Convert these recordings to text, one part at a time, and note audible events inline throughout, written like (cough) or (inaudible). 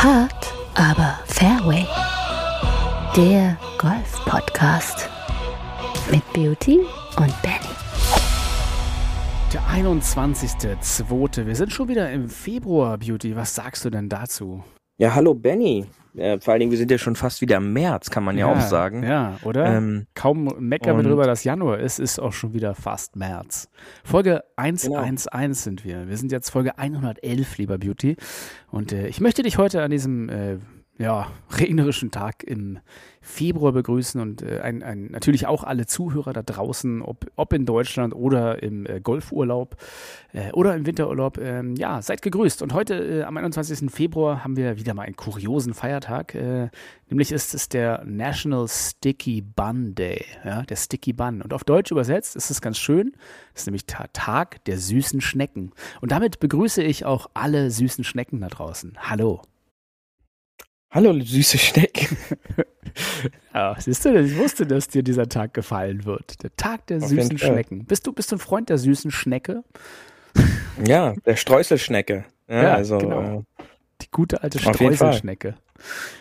Hard, aber Fairway. Der Golf-Podcast mit Beauty und Benny. Der 21.02. Wir sind schon wieder im Februar, Beauty. Was sagst du denn dazu? Ja, hallo Benny. Äh, vor allen Dingen, wir sind ja schon fast wieder im März, kann man ja, auch sagen. Ja, oder? Ähm, Kaum meckern wir drüber, dass Januar ist, ist auch schon wieder fast März. Folge 111 genau. sind wir. Wir sind jetzt Folge 111, lieber Beauty. Und äh, ich möchte dich heute an diesem äh, ja, (laughs) regnerischen Tag im Februar begrüßen und äh, ein, ein, natürlich auch alle Zuhörer da draußen, ob, ob in Deutschland oder im äh, Golfurlaub äh, oder im Winterurlaub. Ähm, ja, seid gegrüßt. Und heute äh, am 21. Februar haben wir wieder mal einen kuriosen Feiertag. Äh, nämlich ist es der National Sticky Bun Day. Ja, der Sticky Bun. Und auf Deutsch übersetzt ist es ganz schön. Das ist nämlich der Tag der süßen Schnecken. Und damit begrüße ich auch alle süßen Schnecken da draußen. Hallo. Hallo, süße Schnecken. ja, (laughs) siehst du, ich wusste, dass dir dieser Tag gefallen wird. Der Tag der Auf süßen Schnecken. Bist du, bist du ein Freund der süßen Schnecke? Ja, der Streuselschnecke. Ja, ja also, genau. Äh, Die gute alte Streuselschnecke.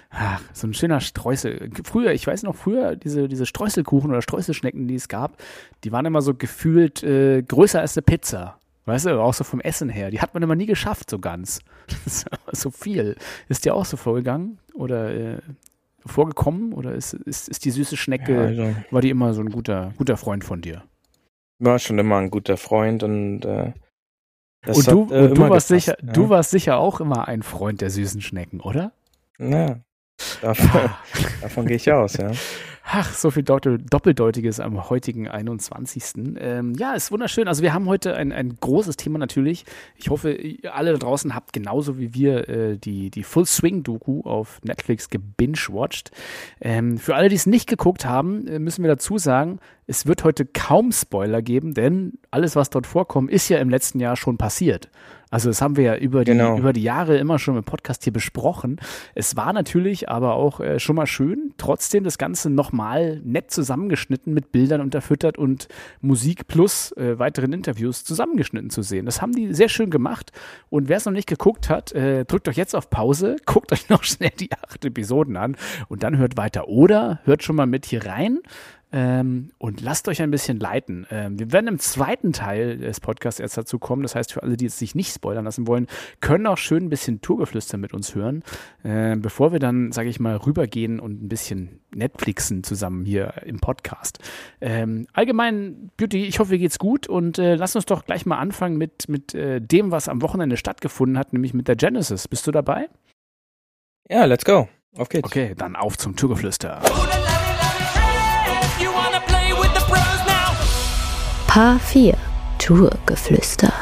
Ach, so ein schöner Streusel. Früher, ich weiß noch, früher diese, diese Streuselkuchen oder Streuselschnecken, die es gab, die waren immer so gefühlt äh, größer als eine Pizza. Weißt du, auch so vom Essen her. Die hat man immer nie geschafft, so ganz. (laughs) so viel. Ist dir auch so vorgegangen? Oder äh, vorgekommen? Oder ist, ist, ist die süße Schnecke, ja, also, war die immer so ein guter, guter Freund von dir? War schon immer ein guter Freund und äh, und du, hat, äh, und du warst gepasst, sicher, ja. du warst sicher auch immer ein Freund der süßen Schnecken, oder? Ja, (laughs) davon, davon gehe ich aus, ja. (laughs) Ach, so viel Doppeldeutiges am heutigen 21. Ähm, ja, ist wunderschön. Also wir haben heute ein, ein großes Thema natürlich. Ich hoffe, ihr alle da draußen habt genauso wie wir äh, die, die Full Swing Doku auf Netflix gebingewatcht. Ähm, für alle, die es nicht geguckt haben, äh, müssen wir dazu sagen, es wird heute kaum Spoiler geben, denn alles, was dort vorkommt, ist ja im letzten Jahr schon passiert. Also das haben wir ja über die, genau. über die Jahre immer schon im Podcast hier besprochen. Es war natürlich aber auch äh, schon mal schön, trotzdem das Ganze nochmal nett zusammengeschnitten mit Bildern unterfüttert und Musik plus äh, weiteren Interviews zusammengeschnitten zu sehen. Das haben die sehr schön gemacht. Und wer es noch nicht geguckt hat, äh, drückt euch jetzt auf Pause, (laughs) guckt euch noch schnell die acht Episoden an und dann hört weiter. Oder hört schon mal mit hier rein. Ähm, und lasst euch ein bisschen leiten. Ähm, wir werden im zweiten Teil des Podcasts erst dazu kommen. Das heißt, für alle, die es sich nicht spoilern lassen wollen, können auch schön ein bisschen Tourgeflüster mit uns hören, äh, bevor wir dann, sage ich mal, rübergehen und ein bisschen Netflixen zusammen hier im Podcast. Ähm, allgemein, Beauty, ich hoffe, dir geht's gut und äh, lass uns doch gleich mal anfangen mit, mit äh, dem, was am Wochenende stattgefunden hat, nämlich mit der Genesis. Bist du dabei? Ja, let's go. Auf geht's. Okay, dann auf zum Tourgeflüster. Paar 4 Tourgeflüster.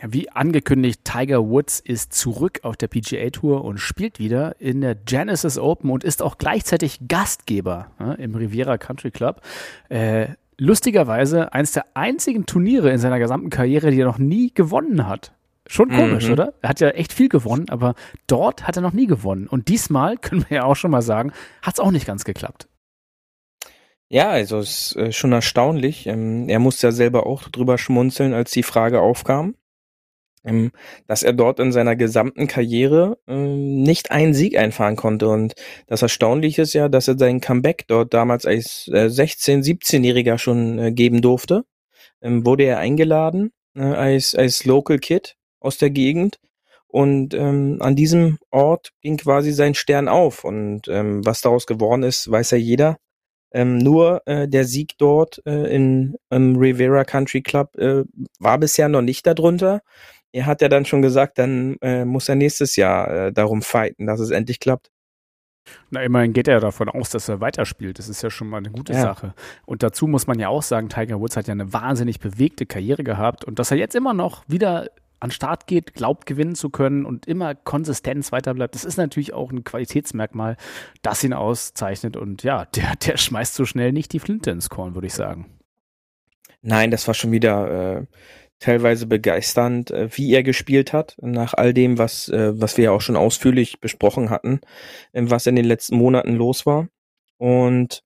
Ja, wie angekündigt, Tiger Woods ist zurück auf der PGA Tour und spielt wieder in der Genesis Open und ist auch gleichzeitig Gastgeber ja, im Riviera Country Club. Äh, lustigerweise eines der einzigen Turniere in seiner gesamten Karriere, die er noch nie gewonnen hat. Schon komisch, mhm. oder? Er hat ja echt viel gewonnen, aber dort hat er noch nie gewonnen. Und diesmal, (laughs) können wir ja auch schon mal sagen, hat es auch nicht ganz geklappt. Ja, also es ist äh, schon erstaunlich. Ähm, er musste ja selber auch drüber schmunzeln, als die Frage aufkam, ähm, dass er dort in seiner gesamten Karriere ähm, nicht einen Sieg einfahren konnte. Und das Erstaunliche ist ja, dass er sein Comeback dort damals als äh, 16-, 17-Jähriger schon äh, geben durfte. Wurde er eingeladen äh, als, als Local Kid aus der Gegend. Und ähm, an diesem Ort ging quasi sein Stern auf. Und ähm, was daraus geworden ist, weiß ja jeder. Ähm, nur äh, der Sieg dort äh, in, im Rivera Country Club äh, war bisher noch nicht darunter. Er hat ja dann schon gesagt, dann äh, muss er nächstes Jahr äh, darum fighten, dass es endlich klappt. Na, immerhin geht er davon aus, dass er weiterspielt. Das ist ja schon mal eine gute ja. Sache. Und dazu muss man ja auch sagen, Tiger Woods hat ja eine wahnsinnig bewegte Karriere gehabt und dass er jetzt immer noch wieder an Start geht, glaubt gewinnen zu können und immer Konsistenz weiterbleibt, das ist natürlich auch ein Qualitätsmerkmal, das ihn auszeichnet. Und ja, der, der schmeißt so schnell nicht die Flinte ins Korn, würde ich sagen. Nein, das war schon wieder äh, teilweise begeisternd, äh, wie er gespielt hat, nach all dem, was, äh, was wir ja auch schon ausführlich besprochen hatten, äh, was in den letzten Monaten los war. Und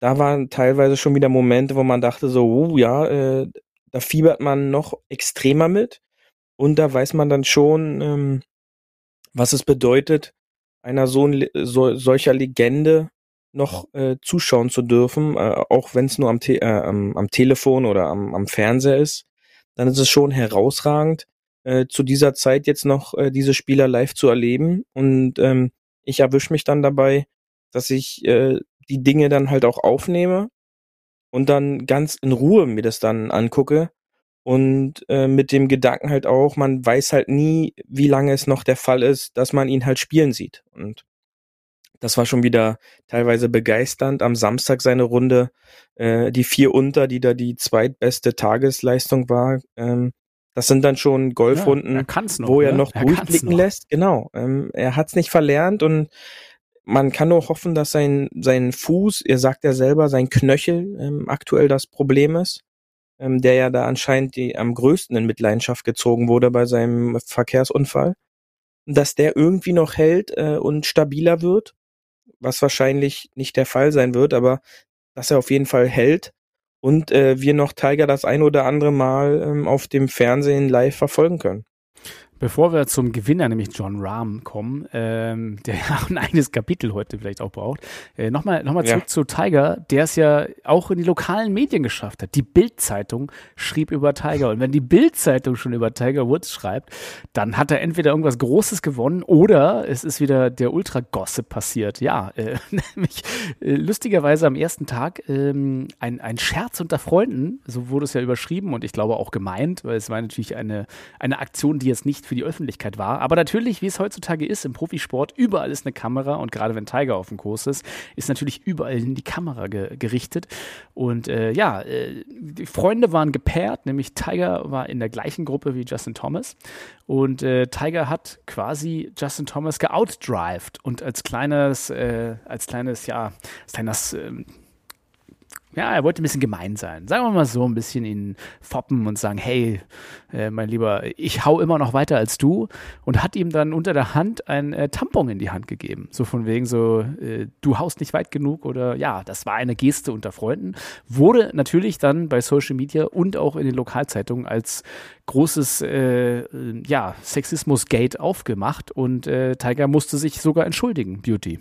da waren teilweise schon wieder Momente, wo man dachte so, oh ja, äh, da fiebert man noch extremer mit. Und da weiß man dann schon, ähm, was es bedeutet, einer so, so solcher Legende noch äh, zuschauen zu dürfen, äh, auch wenn es nur am, Te äh, am, am Telefon oder am, am Fernseher ist, dann ist es schon herausragend, äh, zu dieser Zeit jetzt noch äh, diese Spieler live zu erleben. Und ähm, ich erwische mich dann dabei, dass ich äh, die Dinge dann halt auch aufnehme und dann ganz in Ruhe mir das dann angucke und äh, mit dem Gedanken halt auch, man weiß halt nie, wie lange es noch der Fall ist, dass man ihn halt spielen sieht. Und das war schon wieder teilweise begeisternd. Am Samstag seine Runde, äh, die vier unter, die da die zweitbeste Tagesleistung war. Ähm, das sind dann schon Golfrunden, ja, er noch, wo er ne? noch er durchblicken noch. lässt. Genau. Ähm, er hat's nicht verlernt und man kann nur hoffen, dass sein, sein Fuß, er sagt ja selber, sein Knöchel ähm, aktuell das Problem ist, ähm, der ja da anscheinend die am größten in Mitleidenschaft gezogen wurde bei seinem Verkehrsunfall, dass der irgendwie noch hält äh, und stabiler wird, was wahrscheinlich nicht der Fall sein wird, aber dass er auf jeden Fall hält und äh, wir noch Tiger das ein oder andere Mal ähm, auf dem Fernsehen live verfolgen können. Bevor wir zum Gewinner, nämlich John Rahm, kommen, ähm, der ja auch ein eigenes Kapitel heute vielleicht auch braucht, äh, nochmal noch mal zurück Ja. zu Tiger, der es ja auch in die lokalen Medien geschafft hat. Die Bild-Zeitung schrieb über Tiger. Und wenn die Bild-Zeitung schon über Tiger Woods schreibt, dann hat er entweder irgendwas Großes gewonnen oder es ist wieder der Ultra-Gossip passiert. Ja, äh, (laughs) nämlich äh, lustigerweise am ersten Tag ähm, ein, ein Scherz unter Freunden, so wurde es ja überschrieben und ich glaube auch gemeint, weil es war natürlich eine, eine Aktion, die jetzt nicht für die Öffentlichkeit war. Aber natürlich, wie es heutzutage ist im Profisport, überall ist eine Kamera und gerade wenn Tiger auf dem Kurs ist, ist natürlich überall in die Kamera ge gerichtet. Und äh, ja, äh, die Freunde waren gepaart, nämlich Tiger war in der gleichen Gruppe wie Justin Thomas. Und äh, Tiger hat quasi Justin Thomas geoutdrived und als kleines, äh, als kleines, ja, als kleines, ähm, ja, er wollte ein bisschen gemein sein. Sagen wir mal so, ein bisschen ihn foppen und sagen, hey, äh, mein Lieber, ich hau immer noch weiter als du und hat ihm dann unter der Hand ein äh, Tampon in die Hand gegeben. So von wegen so, äh, du haust nicht weit genug oder ja, das war eine Geste unter Freunden. Wurde natürlich dann bei Social Media und auch in den Lokalzeitungen als großes, äh, ja, Sexismus-Gate aufgemacht und äh, Tiger musste sich sogar entschuldigen, Beauty.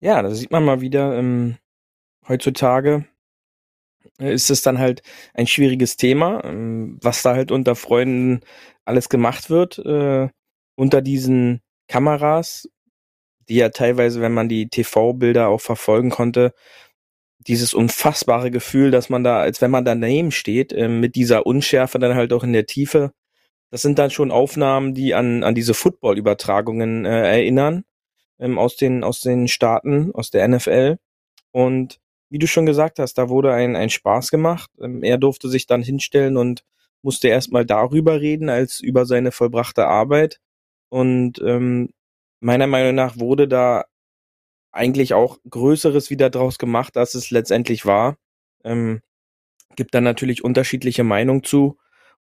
Ja, da sieht man mal wieder, ähm, heutzutage äh, ist es dann halt ein schwieriges Thema, ähm, was da halt unter Freunden alles gemacht wird, äh, unter diesen Kameras, die ja teilweise, wenn man die TV-Bilder auch verfolgen konnte, dieses unfassbare Gefühl, dass man da, als wenn man daneben steht, äh, mit dieser Unschärfe dann halt auch in der Tiefe, das sind dann schon Aufnahmen, die an, an diese Football-Übertragungen äh, erinnern, ähm, aus den, aus den Staaten, aus der NFL. Und wie du schon gesagt hast, da wurde ein, ein Spaß gemacht. Ähm, er durfte sich dann hinstellen und musste erstmal darüber reden, als über seine vollbrachte Arbeit. Und ähm, meiner Meinung nach wurde da eigentlich auch Größeres wieder draus gemacht, als es letztendlich war. Ähm, gibt dann natürlich unterschiedliche Meinungen zu.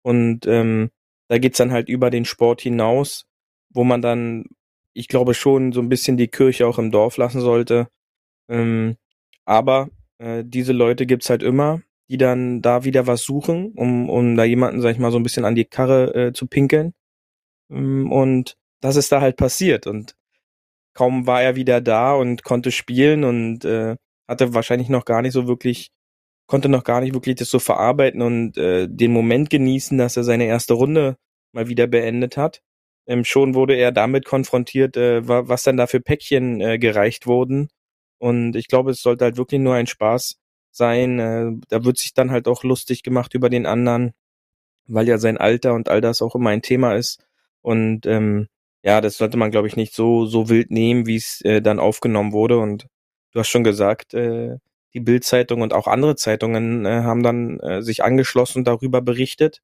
Und ähm, da geht's dann halt über den Sport hinaus, wo man dann, ich glaube, schon so ein bisschen die Kirche auch im Dorf lassen sollte. Ähm, aber äh, diese Leute gibt's halt immer, die dann da wieder was suchen, um, um da jemanden, sag ich mal, so ein bisschen an die Karre äh, zu pinkeln. Ähm, und das ist da halt passiert. Und kaum war er wieder da und konnte spielen und äh, hatte wahrscheinlich noch gar nicht so wirklich, konnte noch gar nicht wirklich das so verarbeiten und äh, den Moment genießen, dass er seine erste Runde mal wieder beendet hat. Ähm, schon wurde er damit konfrontiert, äh, wa- was dann da für Päckchen äh, gereicht wurden. Und ich glaube, es sollte halt wirklich nur ein Spaß sein. Äh, da wird sich dann halt auch lustig gemacht über den anderen, weil ja sein Alter und all das auch immer ein Thema ist. Und ähm, ja, das sollte man, glaube ich, nicht so, so wild nehmen, wie es äh, dann aufgenommen wurde. Und du hast schon gesagt, äh, die Bild-Zeitung und auch andere Zeitungen äh, haben dann äh, sich angeschlossen und darüber berichtet.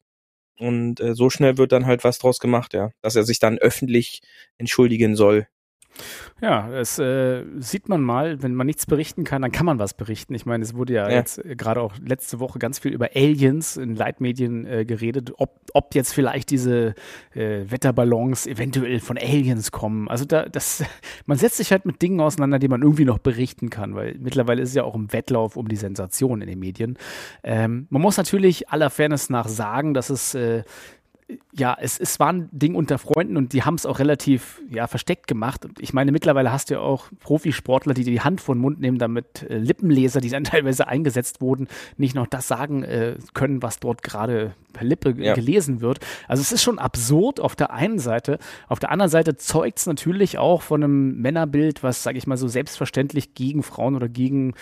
Und äh, so schnell wird dann halt was draus gemacht, ja, dass er sich dann öffentlich entschuldigen soll. Ja, das äh, sieht man mal, wenn man nichts berichten kann, dann kann man was berichten. Ich meine, es wurde ja, Ja. jetzt äh, gerade auch letzte Woche ganz viel über Aliens in Leitmedien äh, geredet, ob, ob jetzt vielleicht diese äh, Wetterballons eventuell von Aliens kommen. Also da, das, (laughs) man setzt sich halt mit Dingen auseinander, die man irgendwie noch berichten kann, weil mittlerweile ist es ja auch im Wettlauf um die Sensation in den Medien. Ähm, man muss natürlich aller Fairness nach sagen, dass es äh, ja, es, es war ein Ding unter Freunden und die haben es auch relativ ja, versteckt gemacht. Und ich meine, mittlerweile hast du ja auch Profisportler, die die Hand vor den Mund nehmen, damit äh, Lippenleser, die dann (laughs) teilweise eingesetzt wurden, nicht noch das sagen äh, können, was dort gerade per Lippe ja. gelesen wird. Also es ist schon absurd auf der einen Seite. Auf der anderen Seite zeugt es natürlich auch von einem Männerbild, was, sage ich mal, so selbstverständlich gegen Frauen oder gegen,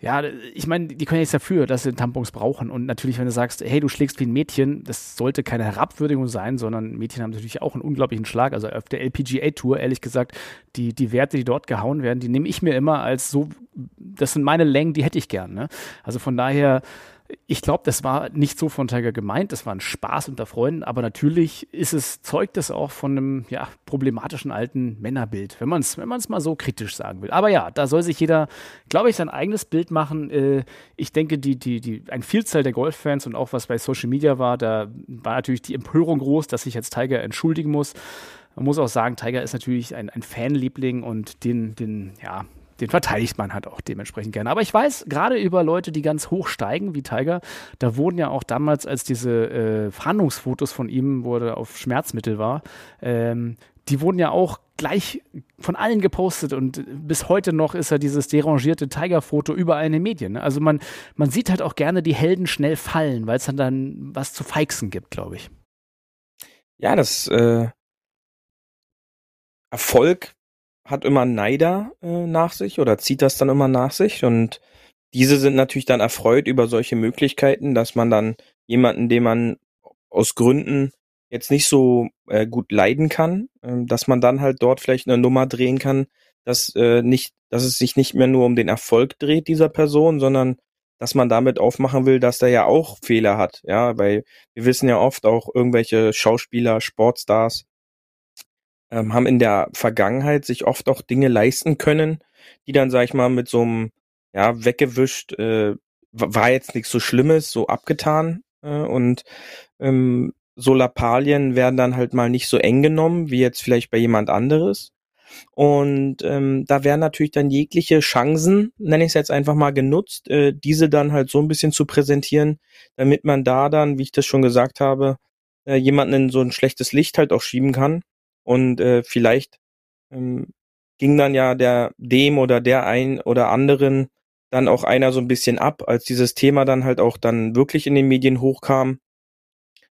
ja, ich meine, die können ja nichts dafür, dass sie Tampons brauchen. Und natürlich, wenn du sagst, hey, du schlägst wie ein Mädchen, das sollte keine Herabwürdigung sein, sondern Mädchen haben natürlich auch einen unglaublichen Schlag. Also auf der LPGA-Tour, ehrlich gesagt, die, die Werte, die dort gehauen werden, die nehme ich mir immer als so, das sind meine Längen, die hätte ich gern. Ne? Also von daher, ich glaube, das war nicht so von Tiger gemeint, das war ein Spaß unter Freunden, aber natürlich ist es, zeugt es auch von einem ja, problematischen alten Männerbild, wenn man es wenn mal so kritisch sagen will. Aber ja, da soll sich jeder, glaube ich, sein eigenes Bild machen. Äh, ich denke, die, die, die, ein Vielzahl der Golffans und auch was bei Social Media war, da war natürlich die Empörung groß, dass sich jetzt Tiger entschuldigen muss. Man muss auch sagen, Tiger ist natürlich ein, ein Fanliebling und den, den, ja, den verteidigt man halt auch dementsprechend gerne. Aber ich weiß, gerade über Leute, die ganz hoch steigen, wie Tiger, da wurden ja auch damals, als diese äh, Fahndungsfotos von ihm, wo er auf Schmerzmittel war, ähm, die wurden ja auch gleich von allen gepostet und bis heute noch ist er dieses derangierte Tiger-Foto überall in den Medien. Ne? Also man, man sieht halt auch gerne die Helden schnell fallen, weil es dann, dann was zu feixen gibt, glaube ich. Ja, das äh, Erfolg hat immer Neider äh, nach sich oder zieht das dann immer nach sich. Und diese sind natürlich dann erfreut über solche Möglichkeiten, dass man dann jemanden, den man aus Gründen jetzt nicht so äh, gut leiden kann, äh, dass man dann halt dort vielleicht eine Nummer drehen kann, dass äh, nicht, dass es sich nicht mehr nur um den Erfolg dreht dieser Person, sondern dass man damit aufmachen will, dass der ja auch Fehler hat, ja, weil wir wissen ja oft auch irgendwelche Schauspieler, Sportstars, ähm, haben in der Vergangenheit sich oft auch Dinge leisten können, die dann, sag ich mal, mit so einem, ja, weggewischt, äh, war jetzt nichts so Schlimmes, so abgetan. Äh, und ähm, so Lappalien werden dann halt mal nicht so eng genommen, wie jetzt vielleicht bei jemand anderes. Und ähm, da werden natürlich dann jegliche Chancen, nenne ich es jetzt einfach mal, genutzt, äh, diese dann halt so ein bisschen zu präsentieren, damit man da dann, wie ich das schon gesagt habe, äh, jemanden in so ein schlechtes Licht halt auch schieben kann. Und äh, vielleicht ähm, ging dann ja der dem oder der ein oder anderen dann auch einer so ein bisschen ab, als dieses Thema dann halt auch dann wirklich in den Medien hochkam,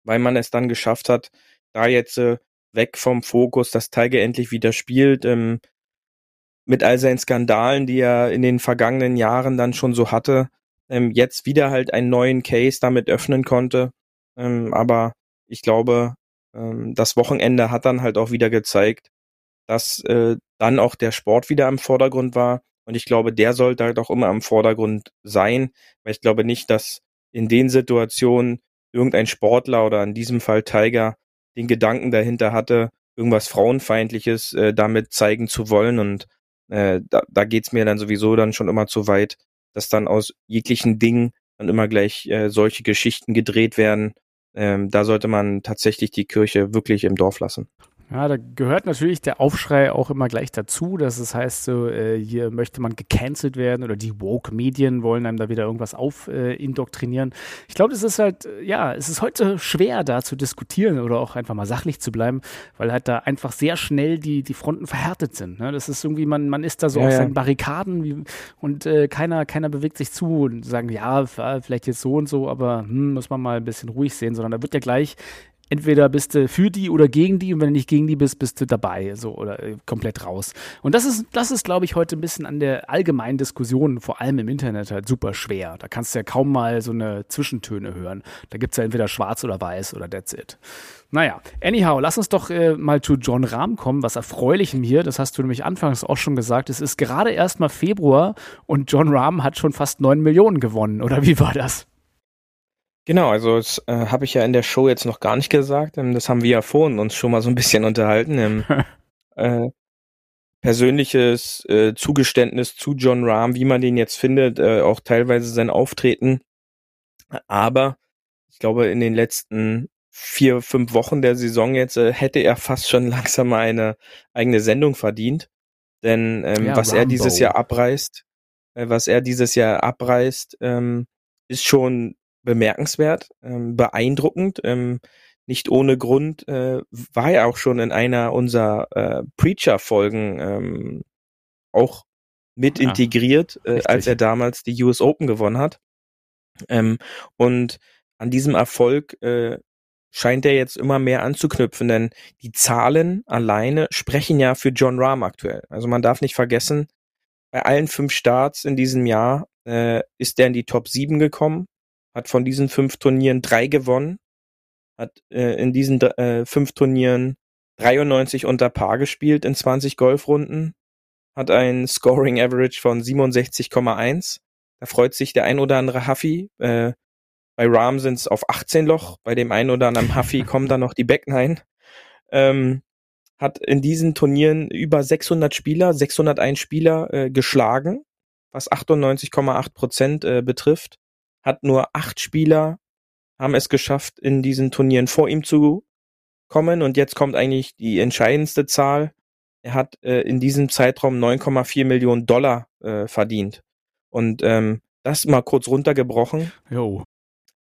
weil man es dann geschafft hat, da jetzt äh, weg vom Fokus, dass Tiger endlich wieder spielt, ähm, mit all seinen Skandalen, die er in den vergangenen Jahren dann schon so hatte, ähm, jetzt wieder halt einen neuen Case damit öffnen konnte. Ähm, aber ich glaube, ähm, das Wochenende hat dann halt auch wieder gezeigt, dass äh, dann auch der Sport wieder im Vordergrund war. Und ich glaube, der sollte halt auch immer im Vordergrund sein, weil ich glaube nicht, dass in den Situationen irgendein Sportler oder in diesem Fall Tiger den Gedanken dahinter hatte, irgendwas Frauenfeindliches äh, damit zeigen zu wollen. Und äh, da, da geht's mir dann sowieso dann schon immer zu weit, dass dann aus jeglichen Dingen dann immer gleich äh, solche Geschichten gedreht werden, ähm, da sollte man tatsächlich die Kirche wirklich im Dorf lassen. Ja, da gehört natürlich der Aufschrei auch immer gleich dazu, dass es heißt, so, äh, hier möchte man gecancelt werden oder die Woke-Medien wollen einem da wieder irgendwas aufindoktrinieren. Äh, ich glaube, es ist halt, ja, es ist heute schwer, da zu diskutieren oder auch einfach mal sachlich zu bleiben, weil halt da einfach sehr schnell die, die Fronten verhärtet sind. Ne? Das ist irgendwie, man, man ist da so ja, auf seinen Barrikaden wie, und äh, keiner, keiner bewegt sich zu und sagen, ja, vielleicht jetzt so und so, aber hm, muss man mal ein bisschen ruhig sehen, sondern da wird ja gleich entweder bist du für die oder gegen die und wenn du nicht gegen die bist, bist du dabei, so oder äh, komplett raus. Und das ist, das ist, glaube ich, heute ein bisschen an der allgemeinen Diskussion, vor allem im Internet, halt super schwer. Da kannst du ja kaum mal so eine Zwischentöne hören. Da gibt es ja entweder schwarz oder weiß oder that's it. Naja, anyhow, lass uns doch äh, mal zu John Rahm kommen, was Erfreulichem hier, das hast du nämlich anfangs auch schon gesagt, es ist gerade erst mal Februar und John Rahm hat schon fast neun Millionen gewonnen, oder wie war das? Genau, also das äh, habe ich ja in der Show jetzt noch gar nicht gesagt. Ähm, das haben wir ja vorhin uns schon mal so ein bisschen unterhalten. Ähm, (laughs) äh, persönliches äh, Zugeständnis zu John Rahm, wie man den jetzt findet, äh, auch teilweise sein Auftreten. Aber ich glaube, in den letzten vier, fünf Wochen der Saison jetzt äh, hätte er fast schon (laughs) langsam mal eine eigene Sendung verdient. Denn ähm, ja, was Rambo. er dieses Jahr abreißt, äh, was er dieses Jahr abreißt, ähm, ist schon bemerkenswert, ähm, beeindruckend. Ähm, nicht ohne Grund äh, war er auch schon in einer unserer äh, Preacher-Folgen ähm, auch mit Ja, integriert, äh, als er damals die US Open gewonnen hat. Ähm, und an diesem Erfolg äh, scheint er jetzt immer mehr anzuknüpfen, denn die Zahlen alleine sprechen ja für John Rahm aktuell. Also man darf nicht vergessen, bei allen fünf Starts in diesem Jahr äh, ist er in die Top 7 gekommen, hat von diesen fünf Turnieren drei gewonnen, hat äh, in diesen äh, fünf Turnieren 93 unter Paar gespielt in 20 Golfrunden, hat ein Scoring Average von 67,1. Da freut sich der ein oder andere Huffy. Äh, bei Rahm sind es auf 18 Loch, bei dem einen oder anderen Huffy (laughs) kommen dann noch die Backnine. Ähm, hat in diesen Turnieren über 600 Spieler, 601 Spieler äh, geschlagen, was 98,8 Prozent äh, betrifft. Hat nur acht Spieler haben es geschafft, in diesen Turnieren vor ihm zu kommen. Und jetzt kommt eigentlich die entscheidendste Zahl. Er hat äh, in diesem Zeitraum 9,4 Millionen Dollar äh, verdient. Und ähm, das mal kurz runtergebrochen Jo.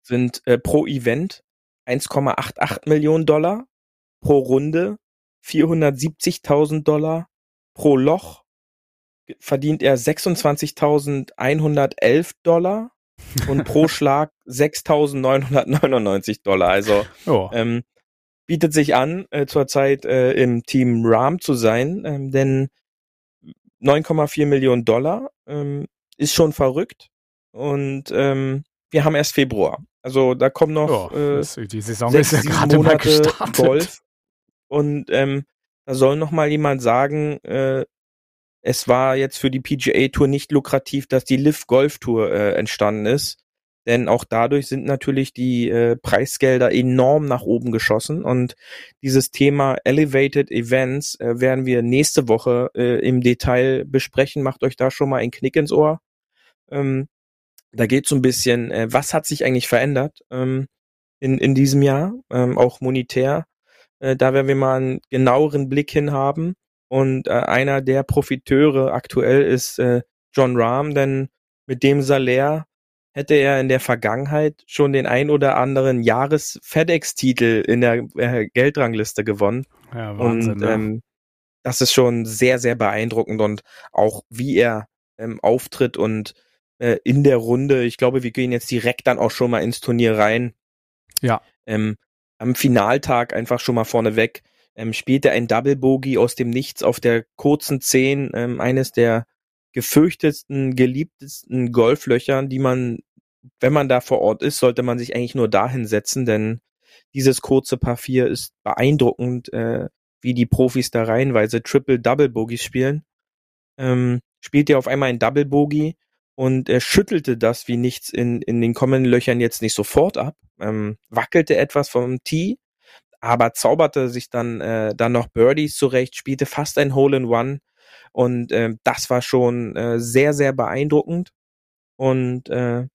sind äh, pro Event 1,88 Millionen Dollar, pro Runde 470.000 Dollar, pro Loch verdient er 26.111 Dollar und pro (laughs) Schlag 6.999 Dollar. Also Jo. ähm, bietet sich an, äh, zurzeit äh, im Team Ram zu sein, ähm, denn 9,4 Millionen Dollar ähm, ist schon verrückt und ähm, wir haben erst Februar. Also da kommen noch Ja, äh, die Saison sechs, ist ja gerade mal Monate gestartet. Golf und ähm, da soll noch mal jemand sagen, äh, es war jetzt für die PGA Tour nicht lukrativ, dass die Live Golf Tour äh, entstanden ist, denn auch dadurch sind natürlich die äh, Preisgelder enorm nach oben geschossen und dieses Thema Elevated Events äh, werden wir nächste Woche äh, im Detail besprechen. Macht euch da schon mal einen Knick ins Ohr. Ähm, da geht so ein bisschen, äh, was hat sich eigentlich verändert ähm, in, in diesem Jahr, ähm, auch monetär. Äh, da werden wir mal einen genaueren Blick hin haben. Und äh, einer der Profiteure aktuell ist äh, John Rahm, denn mit dem Salär hätte er in der Vergangenheit schon den ein oder anderen Jahres-FedEx-Titel in der äh, Geldrangliste gewonnen. Ja, Wahnsinn. und ne? ähm, das ist schon sehr, sehr beeindruckend und auch wie er ähm, auftritt und äh, in der Runde, ich glaube, wir gehen jetzt direkt dann auch schon mal ins Turnier rein. Ja. Ähm, am Finaltag einfach schon mal vorneweg ähm, spielt er ein Double Bogey aus dem Nichts auf der kurzen 10, ähm, eines der gefürchtetsten, geliebtesten Golflöchern, die man, wenn man da vor Ort ist, sollte man sich eigentlich nur dahin setzen, denn dieses kurze Paar 4 ist beeindruckend, äh, wie die Profis da reihenweise Triple Double Bogies spielen. Ähm, spielt er auf einmal ein Double Bogey und er schüttelte das wie nichts in, in den kommenden Löchern jetzt nicht sofort ab, ähm, wackelte etwas vom Tee, aber zauberte sich dann, äh, dann noch Birdies zurecht, spielte fast ein Hole in One und äh, das war schon äh, sehr, sehr beeindruckend und äh,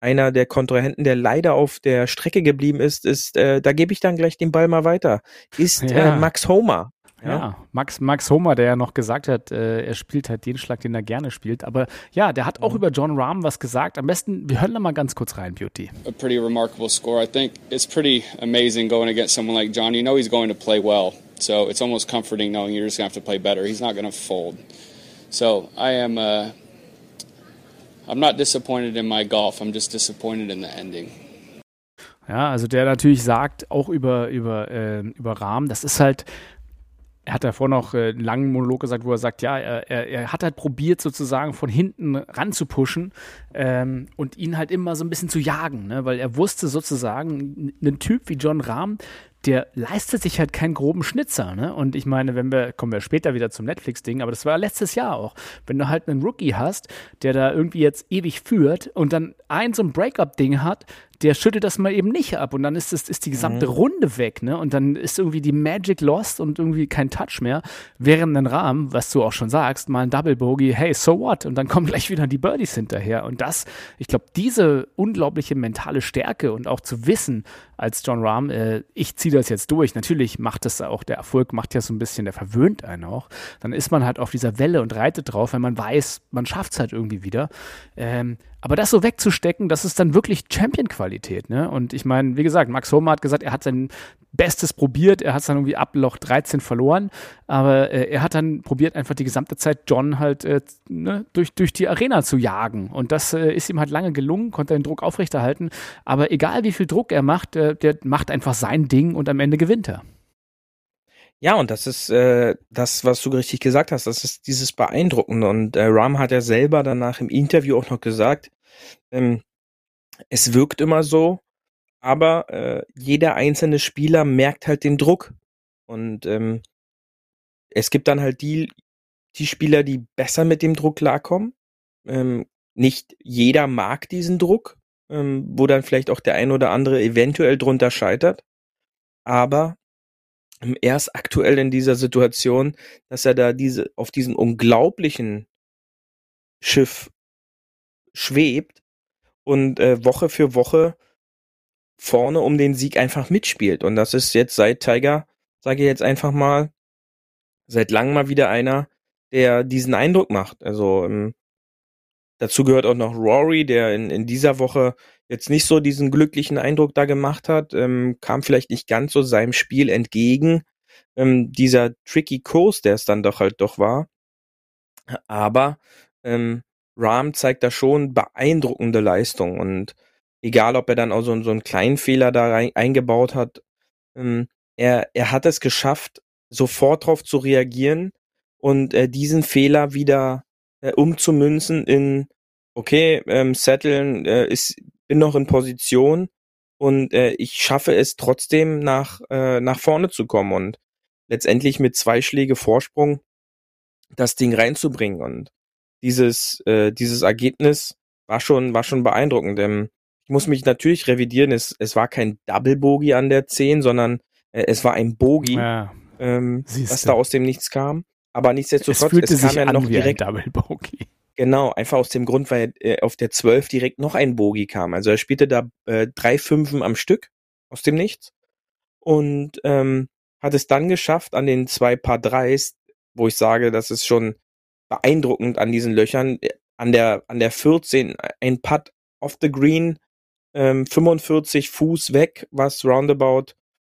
einer der Kontrahenten, der leider auf der Strecke geblieben ist, ist, äh, da gebe ich dann gleich den Ball mal weiter, ist Ja. äh, Max Homer. Ja, Max, Max Homer, der ja noch gesagt hat, äh, er spielt halt den Schlag, den er gerne spielt. Aber ja, der hat auch Mhm. über John Rahm was gesagt. Am besten, wir hören da mal ganz kurz rein, Beauty. a pretty remarkable score. I think it's pretty amazing going against someone like John. You know he's going to play well, so it's almost comforting knowing you're just going to have to play better. He's not going to fold. So I am. Uh, I'm not disappointed in my golf. I'm just disappointed in the ending. Ja, also der natürlich sagt, auch über, über, äh, über Rahm, das ist halt, er hat davor noch äh, einen langen Monolog gesagt, wo er sagt, ja, er, er, hat halt probiert sozusagen von hinten ran zu pushen ähm, und ihn halt immer so ein bisschen zu jagen, ne? weil er wusste sozusagen, ein Typ wie John Rahm, der leistet sich halt keinen groben Schnitzer, ne? Und ich meine, wenn wir, kommen wir später wieder zum Netflix-Ding, aber das war letztes Jahr auch. Wenn du halt einen Rookie hast, der da irgendwie jetzt ewig führt und dann ein so ein Breakup-Ding hat, der schüttelt das mal eben nicht ab und dann ist, das, ist die gesamte Runde weg, ne? Und dann ist irgendwie die Magic lost und irgendwie kein Touch mehr. Während ein Rahmen, was du auch schon sagst, mal ein Double Bogey, hey, so what? Und dann kommen (laughs) gleich wieder die Birdies hinterher. Und das, ich glaube, diese unglaubliche mentale Stärke und auch zu wissen, als John Rahm, äh, ich ziehe das jetzt durch. Natürlich macht das auch, der Erfolg macht ja so ein bisschen, der verwöhnt einen auch. Dann ist man halt auf dieser Welle und reitet drauf, wenn man weiß, man schafft es halt irgendwie wieder. Ähm, aber das so wegzustecken, dass es dann wirklich Champion-Qualität. Ne? Und ich meine, wie gesagt, Max Homer hat gesagt, er hat sein Bestes probiert, er hat es dann irgendwie ab Loch 13 verloren, aber äh, er hat dann probiert, einfach die gesamte Zeit John halt äh, ne, durch, durch die Arena zu jagen. Und das äh, ist ihm halt lange gelungen, konnte den Druck aufrechterhalten. Aber egal wie viel Druck er macht, der macht einfach sein Ding und am Ende gewinnt er. Ja, und das ist äh, das, was du richtig gesagt hast. Das ist dieses Beeindruckende. Und äh, Ram hat ja selber danach im Interview auch noch gesagt, ähm, es wirkt immer so, aber äh, jeder einzelne Spieler merkt halt den Druck. Und ähm, es gibt dann halt die, die Spieler, die besser mit dem Druck klarkommen. Ähm, nicht jeder mag diesen Druck, ähm, wo dann vielleicht auch der ein oder andere eventuell drunter scheitert. Aber er ist aktuell in dieser Situation, dass er da diese, auf diesem unglaublichen Schiff schwebt und äh, Woche für Woche vorne um den Sieg einfach mitspielt. Und das ist jetzt seit Tiger, sage ich jetzt einfach mal, seit langem mal wieder einer, der diesen Eindruck macht. Also ähm, dazu gehört auch noch Rory, der in, in dieser Woche jetzt nicht so diesen glücklichen Eindruck da gemacht hat, ähm, kam vielleicht nicht ganz so seinem Spiel entgegen. Ähm, dieser tricky Kurs, der es dann doch halt doch war. Aber ähm, Rahm zeigt da schon beeindruckende Leistung und egal, ob er dann auch so, so einen kleinen Fehler da rein, eingebaut hat, ähm, er, er hat es geschafft, sofort darauf zu reagieren und äh, diesen Fehler wieder äh, umzumünzen in okay, ähm, Setteln äh, ist bin noch in Position und äh, ich schaffe es trotzdem nach, äh, nach vorne zu kommen und letztendlich mit zwei Schläge Vorsprung das Ding reinzubringen. Und dieses, äh, dieses Ergebnis war schon, war schon beeindruckend. Ähm, ich muss mich natürlich revidieren, es, es war kein Double Bogey an der 10, sondern äh, es war ein Bogey, ja, ähm, was da aus dem Nichts kam. Aber nichtsdestotrotz, es, es kam ja noch direkt Double Bogey. Genau, einfach aus dem Grund, weil äh, auf der 12 direkt noch ein Bogi kam. Also er spielte da äh, drei Fünfen am Stück aus dem Nichts und ähm, hat es dann geschafft an den zwei Paar Dreis, wo ich sage, das ist schon beeindruckend an diesen Löchern, äh, an der an der 14 äh, ein Putt off the green, ähm, 45 Fuß weg, was roundabout,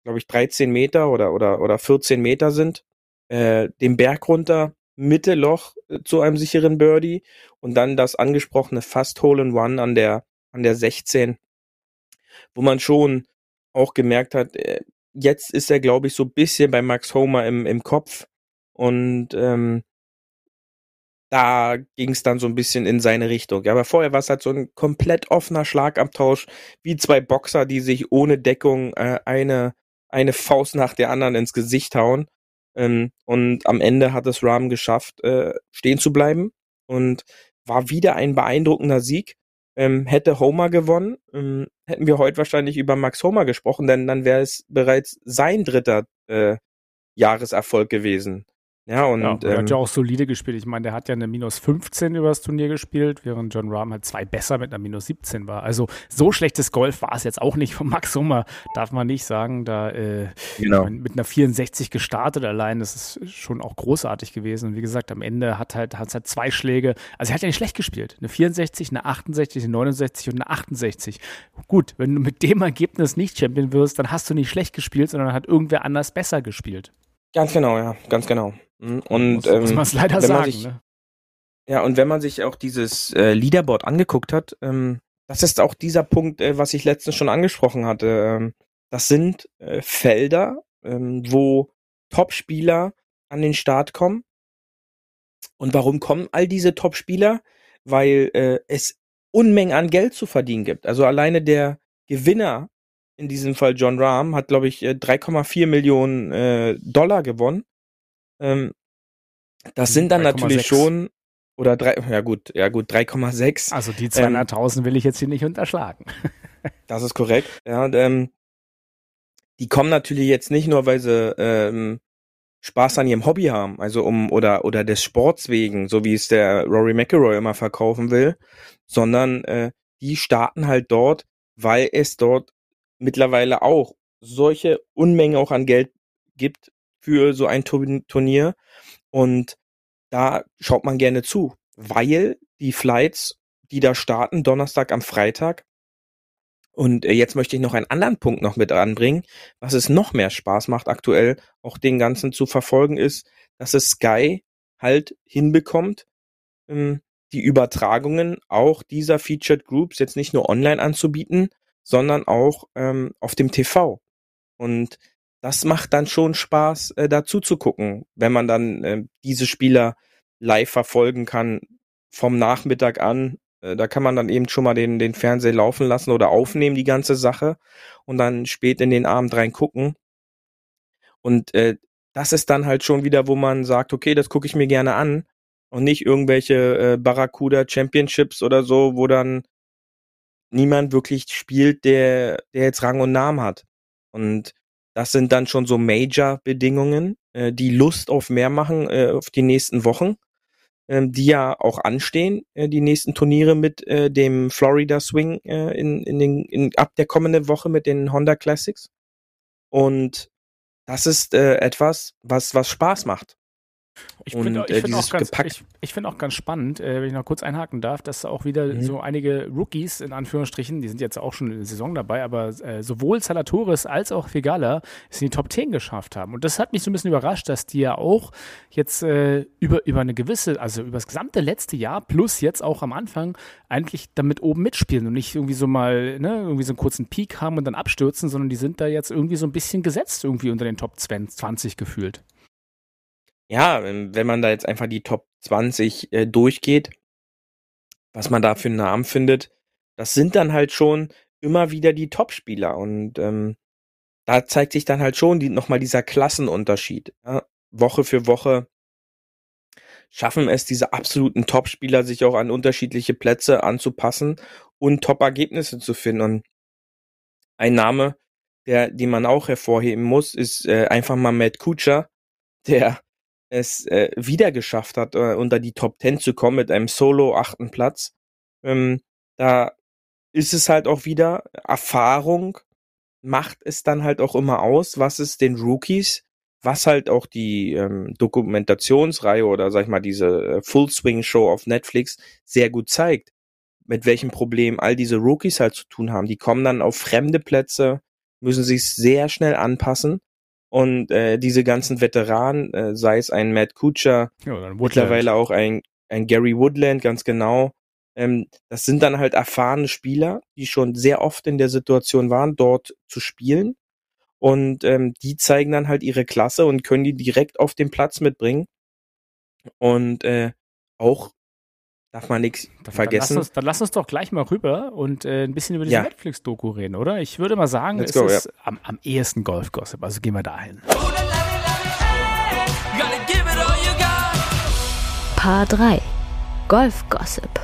glaube ich, 13 Meter oder oder oder 14 Meter sind, äh, den Berg runter Mitte Loch äh, zu einem sicheren Birdie und dann das angesprochene Fast Hole in One an der an der 16, wo man schon auch gemerkt hat, äh, jetzt ist er glaube ich so ein bisschen bei Max Homer im im Kopf und ähm, da ging es dann so ein bisschen in seine Richtung. Ja, aber vorher war es halt so ein komplett offener Schlagabtausch, wie zwei Boxer, die sich ohne Deckung äh, eine eine Faust nach der anderen ins Gesicht hauen. Ähm, und am Ende hat es Rahm geschafft, äh, stehen zu bleiben und war wieder ein beeindruckender Sieg. Ähm, hätte Homer gewonnen, ähm, hätten wir heute wahrscheinlich über Max Homer gesprochen, denn dann wäre es bereits sein dritter äh, Jahreserfolg gewesen. Ja, und ja, er ähm, hat ja auch solide gespielt. Ich meine, der hat ja eine minus 15 über das Turnier gespielt, während John Rahm halt zwei besser mit einer minus 17 war. Also so schlechtes Golf war es jetzt auch nicht von Max Hummer, darf man nicht sagen. Da äh, genau. meine, mit einer 64 gestartet allein, das ist schon auch großartig gewesen. Und wie gesagt, am Ende hat halt, hat halt zwei Schläge, also er hat ja nicht schlecht gespielt. Eine 64, eine 68, eine 69 und eine 68. Gut, wenn du mit dem Ergebnis nicht Champion wirst, dann hast du nicht schlecht gespielt, sondern hat irgendwer anders besser gespielt. Ganz genau, ja, ganz genau. Mhm, und muss, ähm, muss man es leider sagen. Sich, ne? Ja, und wenn man sich auch dieses äh, Leaderboard angeguckt hat, ähm, das ist auch dieser Punkt, äh, was ich letztens schon angesprochen hatte. Ähm, das sind äh, Felder, ähm, wo Top-Spieler an den Start kommen. Und warum kommen all diese Top-Spieler? Weil äh, es Unmengen an Geld zu verdienen gibt. Also alleine der Gewinner, in diesem Fall John Rahm, hat, glaube ich, 3,4 äh, Millionen äh, Dollar gewonnen. Ähm, das sind dann 3, natürlich 6. schon oder drei, ja gut, ja gut, 3,6. Also die 200.000 ähm, will ich jetzt hier nicht unterschlagen. (laughs) das ist korrekt. Ja, ähm, die kommen natürlich jetzt nicht nur, weil sie ähm, Spaß an ihrem Hobby haben, also um oder oder des Sports wegen, so wie es der Rory McIlroy immer verkaufen will, sondern äh, die starten halt dort, weil es dort mittlerweile auch solche Unmengen auch an Geld gibt, für so ein Turnier. Und da schaut man gerne zu, weil die Flights, die da starten, Donnerstag am Freitag, Und äh, jetzt möchte ich noch einen anderen Punkt noch mit anbringen, was es noch mehr Spaß macht aktuell, auch den ganzen zu verfolgen, ist, dass es Sky halt hinbekommt, ähm, die Übertragungen auch dieser Featured Groups jetzt nicht nur online anzubieten, sondern auch ähm, auf dem TV. Und das macht dann schon Spaß, äh, dazu zu gucken, wenn man dann äh, diese Spieler live verfolgen kann vom Nachmittag an. Äh, da kann man dann eben schon mal den, den Fernseher laufen lassen oder aufnehmen, die ganze Sache, und dann spät in den Abend rein gucken. Und äh, das ist dann halt schon wieder, wo man sagt, okay, das gucke ich mir gerne an und nicht irgendwelche äh, Barracuda Championships oder so, wo dann niemand wirklich spielt, der, der jetzt Rang und Namen hat. Und das sind dann schon so Major-Bedingungen, äh, die Lust auf mehr machen äh, auf die nächsten Wochen, äh, die ja auch anstehen, äh, die nächsten Turniere mit äh, dem Florida Swing äh, in, in den, in, ab der kommenden Woche mit den Honda Classics. Und das ist äh, etwas, was, was Spaß macht. Ich finde äh, find auch, ganz, ich, ich find auch ganz spannend, äh, wenn ich noch kurz einhaken darf, dass auch wieder mhm. so einige Rookies, in Anführungsstrichen, die sind jetzt auch schon in der Saison dabei, aber äh, sowohl Salatoris als auch Figala es in die Top 10 geschafft haben. Und das hat mich so ein bisschen überrascht, dass die ja auch jetzt äh, über, über eine gewisse, also über das gesamte letzte Jahr plus jetzt auch am Anfang eigentlich damit oben mitspielen und nicht irgendwie so mal, ne, irgendwie so einen kurzen Peak haben und dann abstürzen, sondern die sind da jetzt irgendwie so ein bisschen gesetzt irgendwie unter den Top 20 gefühlt ja, wenn man da jetzt einfach die Top 20 äh, durchgeht, was man da für einen Namen findet, das sind dann halt schon immer wieder die Top-Spieler und ähm, da zeigt sich dann halt schon die, nochmal dieser Klassenunterschied. Ja? Woche für Woche schaffen es diese absoluten Top-Spieler, sich auch an unterschiedliche Plätze anzupassen und Top-Ergebnisse zu finden. Und ein Name, der, den man auch hervorheben muss, ist äh, einfach mal Matt Kutscher, der es äh, wieder geschafft hat, äh, unter die Top 10 zu kommen mit einem Solo achten Platz. Ähm, da ist es halt auch wieder Erfahrung macht es dann halt auch immer aus, was es den Rookies, was halt auch die ähm, Dokumentationsreihe oder sag ich mal diese äh, Full Swing Show auf Netflix sehr gut zeigt, mit welchem Problem all diese Rookies halt zu tun haben. Die kommen dann auf fremde Plätze, müssen sich sehr schnell anpassen und äh, diese ganzen Veteranen, äh, sei es ein Matt Kuchar, ja, mittlerweile auch ein, ein Gary Woodland, ganz genau, ähm, das sind dann halt erfahrene Spieler, die schon sehr oft in der Situation waren, dort zu spielen. Und ähm, die zeigen dann halt ihre Klasse und können die direkt auf den Platz mitbringen. Und äh, auch Darf man nichts vergessen. Dann lass, uns, dann lass, uns, doch gleich mal rüber und äh, ein bisschen über diese ja. Netflix-Doku reden, oder? Ich würde mal sagen, Let's es go, ist ja. am, am ehesten Golf-Gossip. Also gehen wir dahin. Paar 3 Golf-Gossip.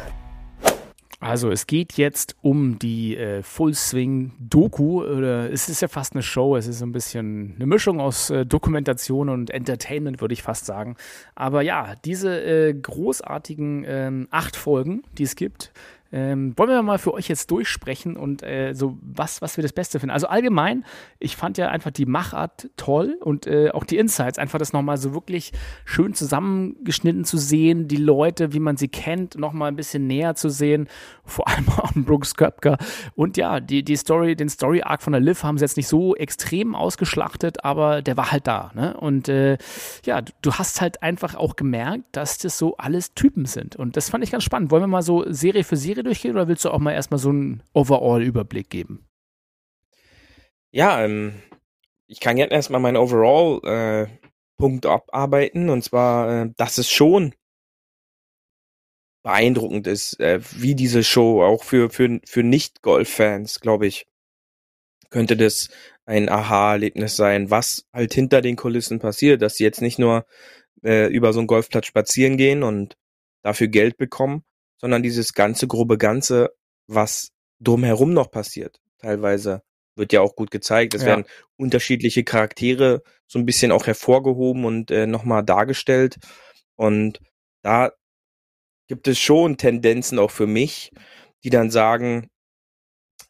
Also es geht jetzt um die äh, Full Swing Doku. Oder es ist ja fast eine Show. Es ist so ein bisschen eine Mischung aus äh, Dokumentation und Entertainment, würde ich fast sagen. Aber ja, diese äh, großartigen ähm, acht Folgen, die es gibt, ähm, wollen wir mal für euch jetzt durchsprechen und äh, so was, was wir das Beste finden. Also allgemein, ich fand ja einfach die Machart toll und äh, auch die Insights, einfach das nochmal so wirklich schön zusammengeschnitten zu sehen, die Leute, wie man sie kennt, nochmal ein bisschen näher zu sehen, vor allem (laughs) auch Brooks Köpker. Und ja, die, die Story, den Story-Arc von der Liv haben sie jetzt nicht so extrem ausgeschlachtet, aber der war halt da. Ne? Und äh, ja, du hast halt einfach auch gemerkt, dass das so alles Typen sind. Und das fand ich ganz spannend. Wollen wir mal so Serie für Serie durchgehen oder willst du auch mal erstmal so einen Overall-Überblick geben? Ja, ähm, ich kann jetzt erstmal meinen Overall-Punkt äh, abarbeiten und zwar, äh, dass es schon beeindruckend ist, äh, wie diese Show auch für, für, für Nicht-Golf-Fans, glaube ich, könnte das ein Aha-Erlebnis sein, was halt hinter den Kulissen passiert, dass sie jetzt nicht nur äh, über so einen Golfplatz spazieren gehen und dafür Geld bekommen, sondern dieses ganze grobe Ganze, was drumherum noch passiert. Teilweise wird ja auch gut gezeigt. Es ja. werden unterschiedliche Charaktere so ein bisschen auch hervorgehoben und äh, nochmal dargestellt. Und da gibt es schon Tendenzen auch für mich, die dann sagen,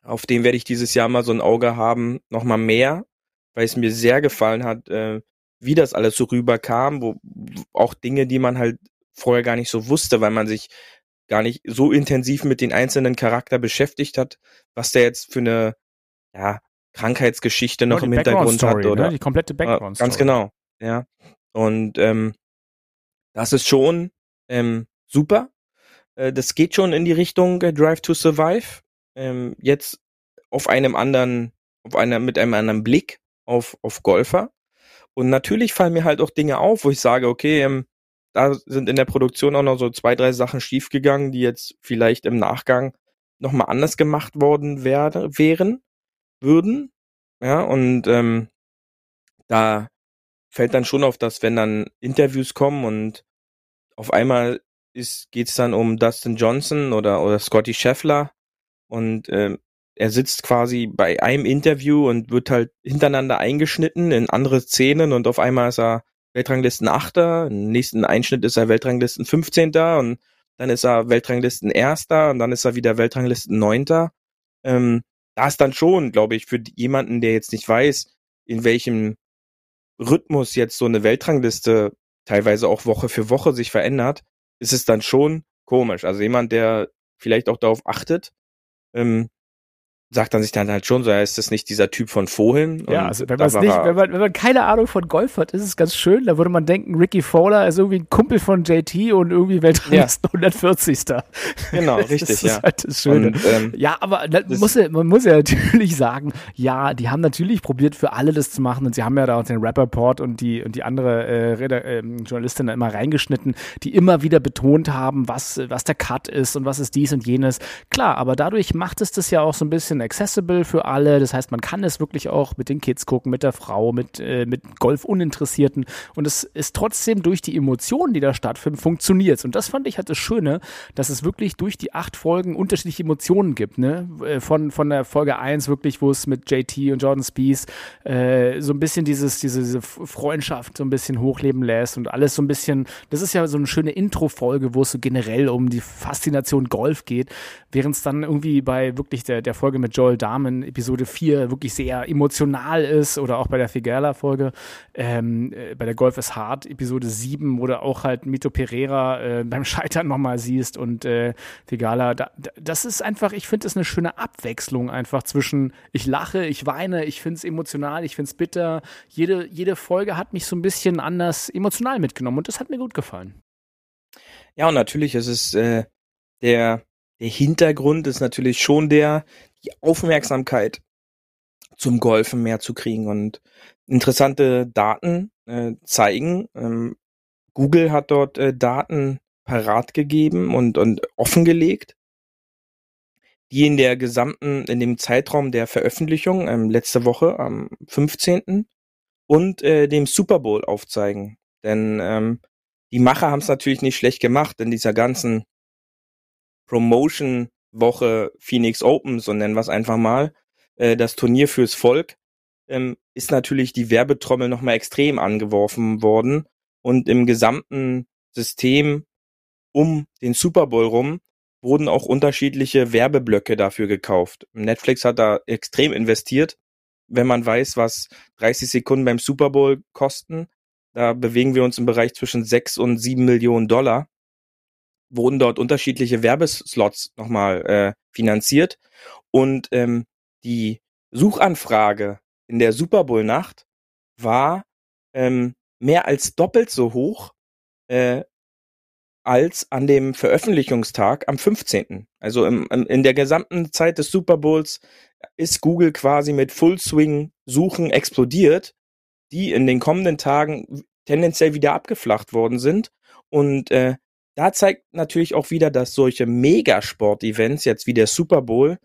auf den werde ich dieses Jahr mal so ein Auge haben, nochmal mehr, weil es mir sehr gefallen hat, äh, wie das alles so rüberkam, wo auch Dinge, die man halt vorher gar nicht so wusste, weil man sich gar nicht so intensiv mit den einzelnen Charakter beschäftigt hat, was der jetzt für eine ja, Krankheitsgeschichte noch Ja, im die Hintergrund hat oder Ne? Die komplette Background ganz genau, ja. Und ähm, das ist schon ähm, super. Äh, das geht schon in die Richtung äh, Drive to Survive. Ähm, jetzt auf einem anderen, auf einer mit einem anderen Blick auf auf Golfer. Und natürlich fallen mir halt auch Dinge auf, wo ich sage, okay, ähm, da sind in der Produktion auch noch so zwei, drei Sachen schiefgegangen, die jetzt vielleicht im Nachgang nochmal anders gemacht worden werde, wären, würden. Ja, und ähm, da fällt dann schon auf, dass wenn dann Interviews kommen und auf einmal ist, geht's dann um Dustin Johnson oder, oder Scotty Scheffler und ähm, er sitzt quasi bei einem Interview und wird halt hintereinander eingeschnitten in andere Szenen und auf einmal ist er Weltranglisten Achter, im nächsten Einschnitt ist er Weltranglisten 15. und dann ist er Weltranglisten Erster und dann ist er wieder Weltranglisten Neunter. Ähm, da ist dann schon, glaube ich, für jemanden, der jetzt nicht weiß, in welchem Rhythmus jetzt so eine Weltrangliste teilweise auch Woche für Woche sich verändert, ist es dann schon komisch. Also jemand, der vielleicht auch darauf achtet, ähm, sagt dann sich dann halt schon so, ja, ist das nicht dieser Typ von vorhin? Ja, also wenn da nicht, wenn man, wenn man keine Ahnung von Golf hat, ist es ganz schön. Da würde man denken, Ricky Fowler ist irgendwie ein Kumpel von JT und irgendwie Weltranglisten 140. Genau, (laughs) das richtig, ist ja. halt das Schöne. Und, ähm, Ja, aber da muss ja, man muss ja (laughs) natürlich sagen, ja, die haben natürlich probiert, für alle das zu machen und sie haben ja da auch den Rapperport und die, und die andere äh, Reda- ähm, Journalistin da immer reingeschnitten, die immer wieder betont haben, was, was der Cut ist und was ist dies und jenes. Klar, aber dadurch macht es das ja auch so ein bisschen accessible für alle. Das heißt, man kann es wirklich auch mit den Kids gucken, mit der Frau, mit, äh, mit Golf-Uninteressierten und es ist trotzdem durch die Emotionen, die da stattfinden, funktioniert. Und das fand ich halt das Schöne, dass es wirklich durch die acht Folgen unterschiedliche Emotionen gibt, ne? Äh, Von, von der Folge 1 wirklich, wo es mit JT und Jordan Spies äh, so ein bisschen dieses, diese, diese Freundschaft so ein bisschen hochleben lässt und alles so ein bisschen, das ist ja so eine schöne Intro-Folge, wo es so generell um die Faszination Golf geht, während es dann irgendwie bei wirklich der, der Folge mit Joel Dahmen, Episode 4, wirklich sehr emotional ist oder auch bei der Figueroa-Folge, ähm, äh, bei der Golf ist hart, Episode 7, wo du auch halt Mito Pereira äh, beim Scheitern nochmal siehst und äh, Figala, da, das ist einfach, ich finde es eine schöne Abwechslung einfach zwischen ich lache, ich weine, ich finde es emotional, ich finde es bitter. Jede, jede Folge hat mich so ein bisschen anders emotional mitgenommen und das hat mir gut gefallen. Ja, und natürlich ist es äh, der, der Hintergrund ist natürlich schon der, die Aufmerksamkeit zum Golfen mehr zu kriegen und interessante Daten äh, zeigen. Ähm, Google hat dort äh, Daten parat gegeben und, und offengelegt, die in der gesamten, in dem Zeitraum der Veröffentlichung, ähm, letzte Woche am 15. und äh, dem Super Bowl aufzeigen. Denn ähm, die Macher haben es natürlich nicht schlecht gemacht in dieser ganzen Promotion-Woche Phoenix Open, so nennen wir es einfach mal, äh, das Turnier fürs Volk, ähm, ist natürlich die Werbetrommel nochmal extrem angeworfen worden und im gesamten System um den Super Bowl rum wurden auch unterschiedliche Werbeblöcke dafür gekauft. Netflix hat da extrem investiert. Wenn man weiß, was 30 Sekunden beim Super Bowl kosten, da bewegen wir uns im Bereich zwischen 6 und 7 Millionen Dollar, wurden dort unterschiedliche Werbeslots nochmal äh, finanziert. Und ähm, die Suchanfrage in der Super Bowl-Nacht war ähm, mehr als doppelt so hoch äh, als an dem Veröffentlichungstag am 15. Also im, im, in der gesamten Zeit des Super Bowls ist Google quasi mit Full Swing Suchen explodiert, die in den kommenden Tagen tendenziell wieder abgeflacht worden sind. Und äh, da zeigt natürlich auch wieder, dass solche Megasport-Events jetzt wie der Super Bowl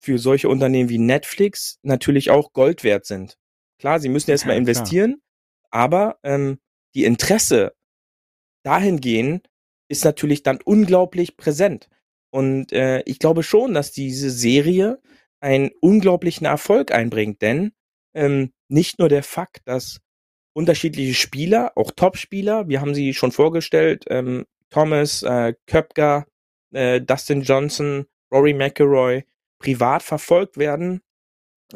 für solche Unternehmen wie Netflix natürlich auch Gold wert sind. Klar, sie müssen erstmal Ja, klar. investieren, aber ähm, die Interesse dahingehend ist natürlich dann unglaublich präsent. Und äh, ich glaube schon, dass diese Serie einen unglaublichen Erfolg einbringt, denn ähm, nicht nur der Fakt, dass unterschiedliche Spieler, auch Top-Spieler, wir haben sie schon vorgestellt, ähm, Thomas, äh, Köpker, äh, Dustin Johnson, Rory McIlroy, privat verfolgt werden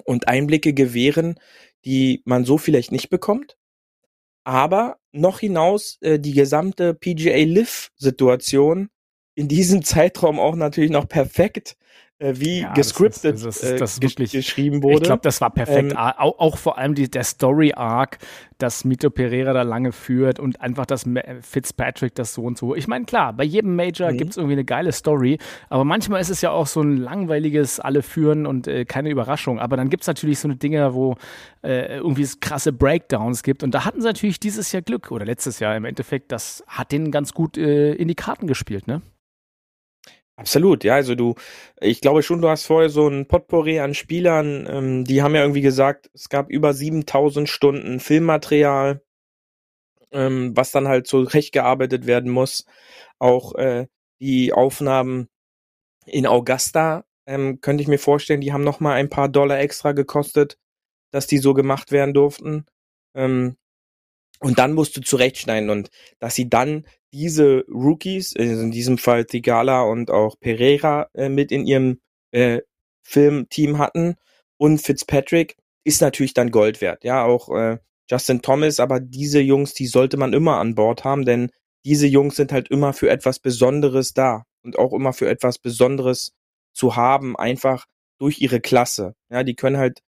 und Einblicke gewähren, die man so vielleicht nicht bekommt. Aber noch hinaus äh, die gesamte PGA Live-Situation in diesem (laughs) Zeitraum auch natürlich noch perfekt wie ja, gescriptet das ist, das ist, das ist äh, wirklich, geschrieben wurde. Ich glaube, das war perfekt. Ähm, auch, auch, vor allem die, der Story-Arc, dass Mito Pereira da lange führt und einfach, dass Fitzpatrick das so und so. Ich meine, klar, bei jedem Major mhm. gibt es irgendwie eine geile Story, aber manchmal ist es ja auch so ein langweiliges Alle führen und äh, keine Überraschung. Aber dann gibt es natürlich so eine Dinge, wo äh, irgendwie krasse Breakdowns gibt. Und da hatten sie natürlich dieses Jahr Glück oder letztes Jahr im Endeffekt. Das hat denen ganz gut äh, in die Karten gespielt, ne? Absolut, ja, also du, ich glaube schon, du hast vorher so ein Potpourri an Spielern, ähm, die haben ja irgendwie gesagt, es gab über 7000 Stunden Filmmaterial, ähm, was dann halt so recht gearbeitet werden muss. Auch äh, die Aufnahmen in Augusta, ähm, könnte ich mir vorstellen, die haben nochmal ein paar Dollar extra gekostet, dass die so gemacht werden durften. Ähm, und dann musst du zurechtschneiden und dass sie dann diese Rookies, also in diesem Fall Tigala und auch Pereira äh, mit in ihrem äh, Filmteam hatten und Fitzpatrick, ist natürlich dann Gold wert. Ja, auch äh, Justin Thomas, aber diese Jungs, die sollte man immer an Bord haben, denn diese Jungs sind halt immer für etwas Besonderes da und auch immer für etwas Besonderes zu haben, einfach durch ihre Klasse. Ja, die können halt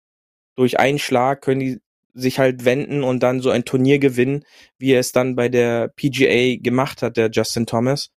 durch einen Schlag können die sich halt wenden und dann so ein Turnier gewinnen, wie er es dann bei der PGA gemacht hat, der Justin Thomas.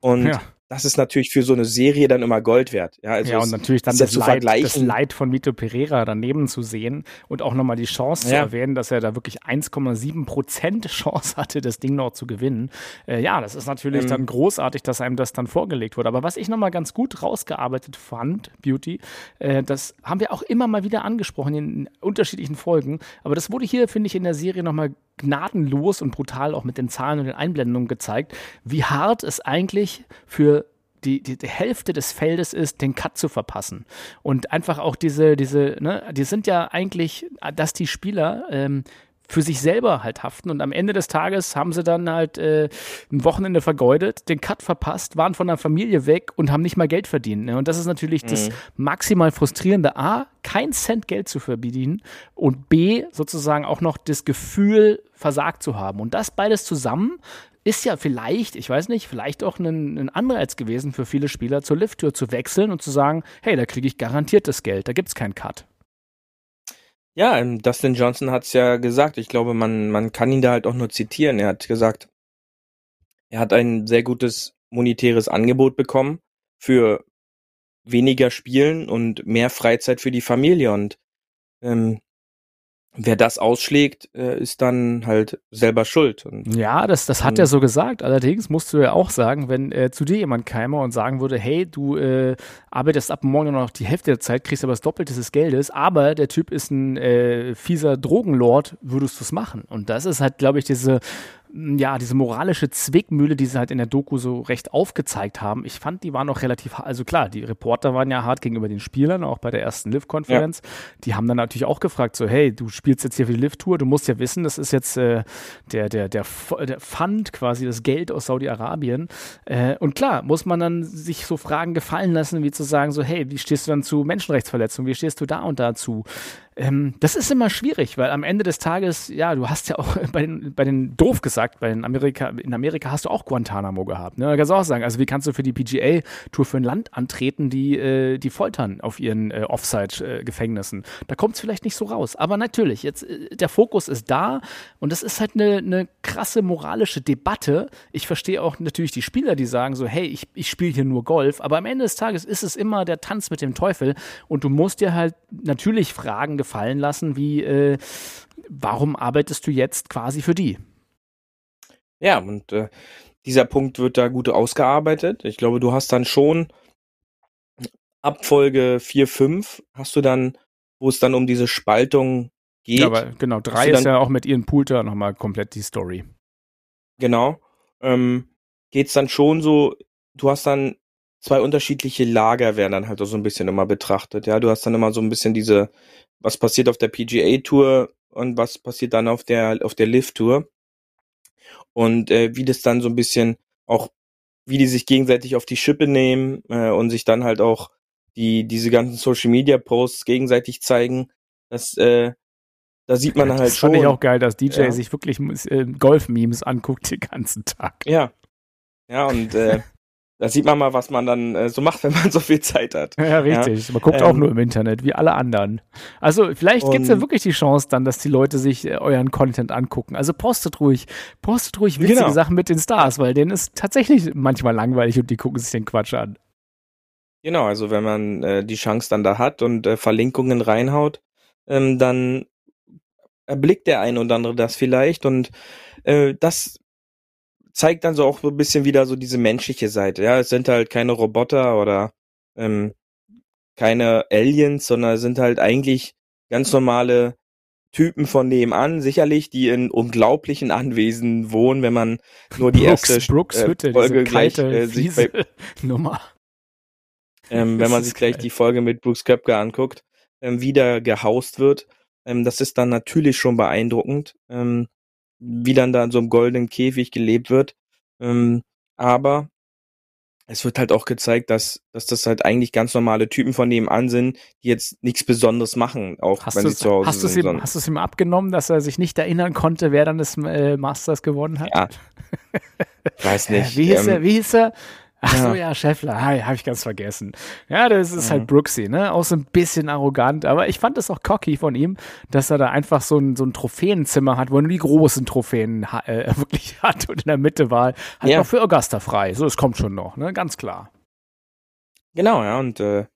Und ja das ist natürlich für so eine Serie dann immer Gold wert. Ja, also ja und natürlich dann das Leid, das Leid von Vito Pereira daneben zu sehen und auch nochmal die Chance ja. zu erwähnen, dass er da wirklich 1,7 Prozent (laughs) Chance hatte, das Ding noch zu gewinnen. Äh, ja, das ist natürlich ähm. dann großartig, dass einem das dann vorgelegt wurde. Aber was ich nochmal ganz gut rausgearbeitet fand, Beauty, äh, das haben wir auch immer mal wieder angesprochen in unterschiedlichen Folgen. Aber das wurde hier, finde ich, in der Serie nochmal gnadenlos und brutal auch mit den Zahlen und den Einblendungen gezeigt, wie hart es eigentlich für die, die, die, Hälfte des Feldes ist, den Cut zu verpassen. Und einfach auch diese, diese, ne, die sind ja eigentlich, dass die Spieler ähm, für sich selber halt haften. Und am Ende des Tages haben sie dann halt äh, ein Wochenende vergeudet, den Cut verpasst, waren von der Familie weg und haben nicht mal Geld verdient. Ne? Und das ist natürlich mhm. das maximal frustrierende. A, kein Cent Geld zu verdienen und B, sozusagen auch noch das Gefühl, versagt zu haben. Und das beides zusammen ist ja vielleicht, ich weiß nicht, vielleicht auch ein, ein Anreiz gewesen für viele Spieler, zur Lifttür zu wechseln und zu sagen, hey, da kriege ich garantiert das Geld, da gibt es keinen Cut. Ja, ähm, Dustin Johnson hat es ja gesagt. Ich glaube, man, man kann ihn da halt auch nur zitieren. Er hat gesagt, er hat ein sehr gutes monetäres Angebot bekommen für weniger Spielen und mehr Freizeit für die Familie. Und ähm, wer das ausschlägt, äh, ist dann halt selber schuld. Und, ja, das, das hat er so gesagt. Allerdings musst du ja auch sagen, wenn äh, zu dir jemand käme und sagen würde, hey, du äh, arbeitest ab morgen nur noch die Hälfte der Zeit, kriegst aber das Doppelte des Geldes, aber der Typ ist ein äh, fieser Drogenlord, würdest du es machen. Und das ist halt, glaube ich, diese ja, diese moralische Zwickmühle, die sie halt in der Doku so recht aufgezeigt haben, ich fand, die waren auch relativ, also klar, die Reporter waren ja hart gegenüber den Spielern, auch bei der ersten Live-Konferenz. Ja. Die haben dann natürlich auch gefragt, so, hey, du spielst jetzt hier für die Live-Tour, du musst ja wissen, das ist jetzt äh, der, der, der, der Fund, quasi das Geld aus Saudi-Arabien. Äh, und klar, muss man dann sich so Fragen gefallen lassen, wie zu sagen, so, hey, wie stehst du dann zu Menschenrechtsverletzungen, wie stehst du da und dazu? Ähm, das ist immer schwierig, weil am Ende des Tages, ja, du hast ja auch (laughs) bei den, bei den doof gesagt, bei den Amerika, in Amerika hast du auch Guantanamo gehabt. Ne? Da kannst du auch sagen, also wie kannst du für die PGA-Tour für ein Land antreten, die, äh, die foltern auf ihren äh, Offside-Gefängnissen? Da kommt es vielleicht nicht so raus. Aber natürlich, jetzt äh, der Fokus ist da und das ist halt eine, eine krasse moralische Debatte. Ich verstehe auch natürlich die Spieler, die sagen so, hey, ich, ich spiele hier nur Golf, aber am Ende des Tages ist es immer der Tanz mit dem Teufel und du musst dir halt natürlich fragen, gefallen lassen, wie äh, warum arbeitest du jetzt quasi für die? Ja, und äh, dieser Punkt wird da gut ausgearbeitet. Ich glaube, du hast dann schon ab Folge 4, 5 hast du dann, wo es dann um diese Spaltung geht. Ja, aber genau, 3 ist ja auch mit ihren Poolter nochmal komplett die Story. Genau. Ähm, es dann schon so, du hast dann zwei unterschiedliche Lager werden dann halt so ein bisschen immer betrachtet. Ja, du hast dann immer so ein bisschen diese was passiert auf der PGA Tour und was passiert dann auf der auf der Lift Tour und äh, wie das dann so ein bisschen auch wie die sich gegenseitig auf die Schippe nehmen äh, und sich dann halt auch die diese ganzen Social Media Posts gegenseitig zeigen, das äh, da sieht man halt schon. Das fand ich auch geil, dass DJ ja. sich wirklich äh, Golf-Memes anguckt den ganzen Tag. Ja. Ja, und äh, da sieht man mal, was man dann äh, so macht, (laughs) wenn man so viel Zeit hat. Ja, richtig. Ja. Man guckt ähm, auch nur im Internet, wie alle anderen. Also vielleicht gibt es ja wirklich die Chance dann, dass die Leute sich äh, euren Content angucken. Also postet ruhig, postet ruhig witzige genau. Sachen mit den Stars, weil denen ist tatsächlich manchmal langweilig und die gucken sich den Quatsch an. Genau, also wenn man äh, die Chance dann da hat und äh, Verlinkungen reinhaut, ähm, dann erblickt der eine und andere das vielleicht und äh, das zeigt dann so auch so ein bisschen wieder so diese menschliche Seite. Ja, es sind halt keine Roboter oder ähm, keine Aliens, sondern es sind halt eigentlich ganz normale Typen von nebenan, sicherlich, die in unglaublichen Anwesen wohnen, wenn man nur die Brooks, erste Brooks äh, Hütte, Folge gleich äh, sich bei, (laughs) Nummer. Ähm, wenn man sich gleich die Folge mit Brooks Köpke anguckt, ähm, wieder gehaust wird. Ähm, das ist dann natürlich schon beeindruckend, ähm, wie dann da in so einem goldenen Käfig gelebt wird. Ähm, aber es wird halt auch gezeigt, dass, dass das halt eigentlich ganz normale Typen von nebenan sind, die jetzt nichts Besonderes machen, auch hast wenn sie zu Hause hast sind. Ihm, hast du es ihm abgenommen, dass er sich nicht erinnern konnte, wer dann das äh, Masters gewonnen hat? Ja. (laughs) Weiß nicht. Wie hieß ähm, er? Wie hieß er? Ach so, ja, Scheffler, hi, habe ich ganz vergessen. Ja, das ist halt mhm. halt Brooksy, ne? Auch so ein bisschen arrogant, aber ich fand es auch cocky von ihm, dass er da einfach so ein, so ein Trophäenzimmer hat, wo er nur die großen Trophäen äh, (laughs) wirklich hat und in der Mitte war halt ja. noch für Augusta frei. So, es kommt schon noch, ne? Ganz klar. Genau, ja, und äh,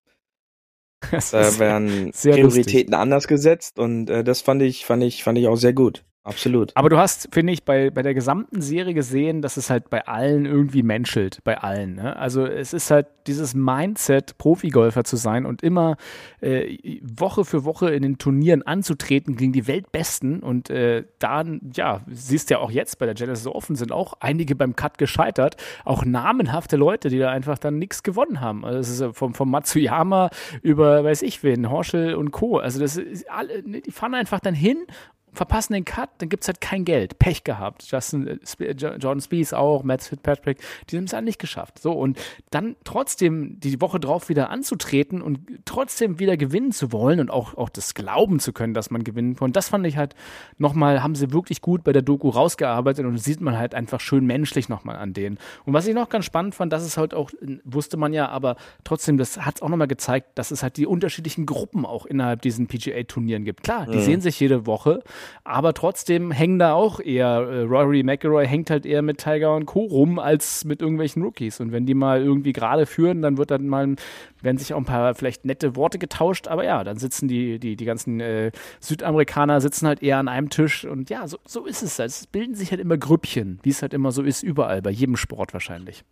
(laughs) da werden Prioritäten lustig. anders gesetzt und äh, das fand ich, fand ich, fand ich auch sehr gut. Absolut. Aber du hast, finde ich, bei, bei der gesamten Serie gesehen, dass es halt bei allen irgendwie menschelt, bei allen. Ne? Also es ist halt dieses Mindset, Profigolfer zu sein und immer äh, Woche für Woche in den Turnieren anzutreten gegen die Weltbesten. Und äh, dann, ja, siehst ja auch jetzt bei der Genesis Offen sind auch einige beim Cut gescheitert. Auch namenhafte Leute, die da einfach dann nichts gewonnen haben. Also es ist vom, vom Matsuyama über, weiß ich wen, Horschel und Co. Also das ist alle, die fahren einfach dann hin verpassen den Cut, dann gibt es halt kein Geld. Pech gehabt. Justin, äh, Jordan Spees auch, Matt Fitzpatrick, die haben es halt nicht geschafft. So, und dann trotzdem die Woche drauf wieder anzutreten und trotzdem wieder gewinnen zu wollen und auch, auch das glauben zu können, dass man gewinnen kann. Das fand ich halt nochmal, haben sie wirklich gut bei der Doku rausgearbeitet und sieht man halt einfach schön menschlich nochmal an denen. Und was ich noch ganz spannend fand, das ist halt auch, wusste man ja, aber trotzdem, das hat es auch nochmal gezeigt, dass es halt die unterschiedlichen Gruppen auch innerhalb diesen PGA-Turnieren gibt. Klar, die mhm. sehen sich jede Woche, aber trotzdem hängen da auch eher, äh, Rory McIlroy hängt halt eher mit Tiger und Co. rum als mit irgendwelchen Rookies. Und wenn die mal irgendwie gerade führen, dann wird dann mal, werden sich auch ein paar vielleicht nette Worte getauscht, aber ja, dann sitzen die, die, die ganzen äh, Südamerikaner sitzen halt eher an einem Tisch und ja, so, so ist es. Es bilden sich halt immer Grüppchen, wie es halt immer so ist, überall, bei jedem Sport wahrscheinlich.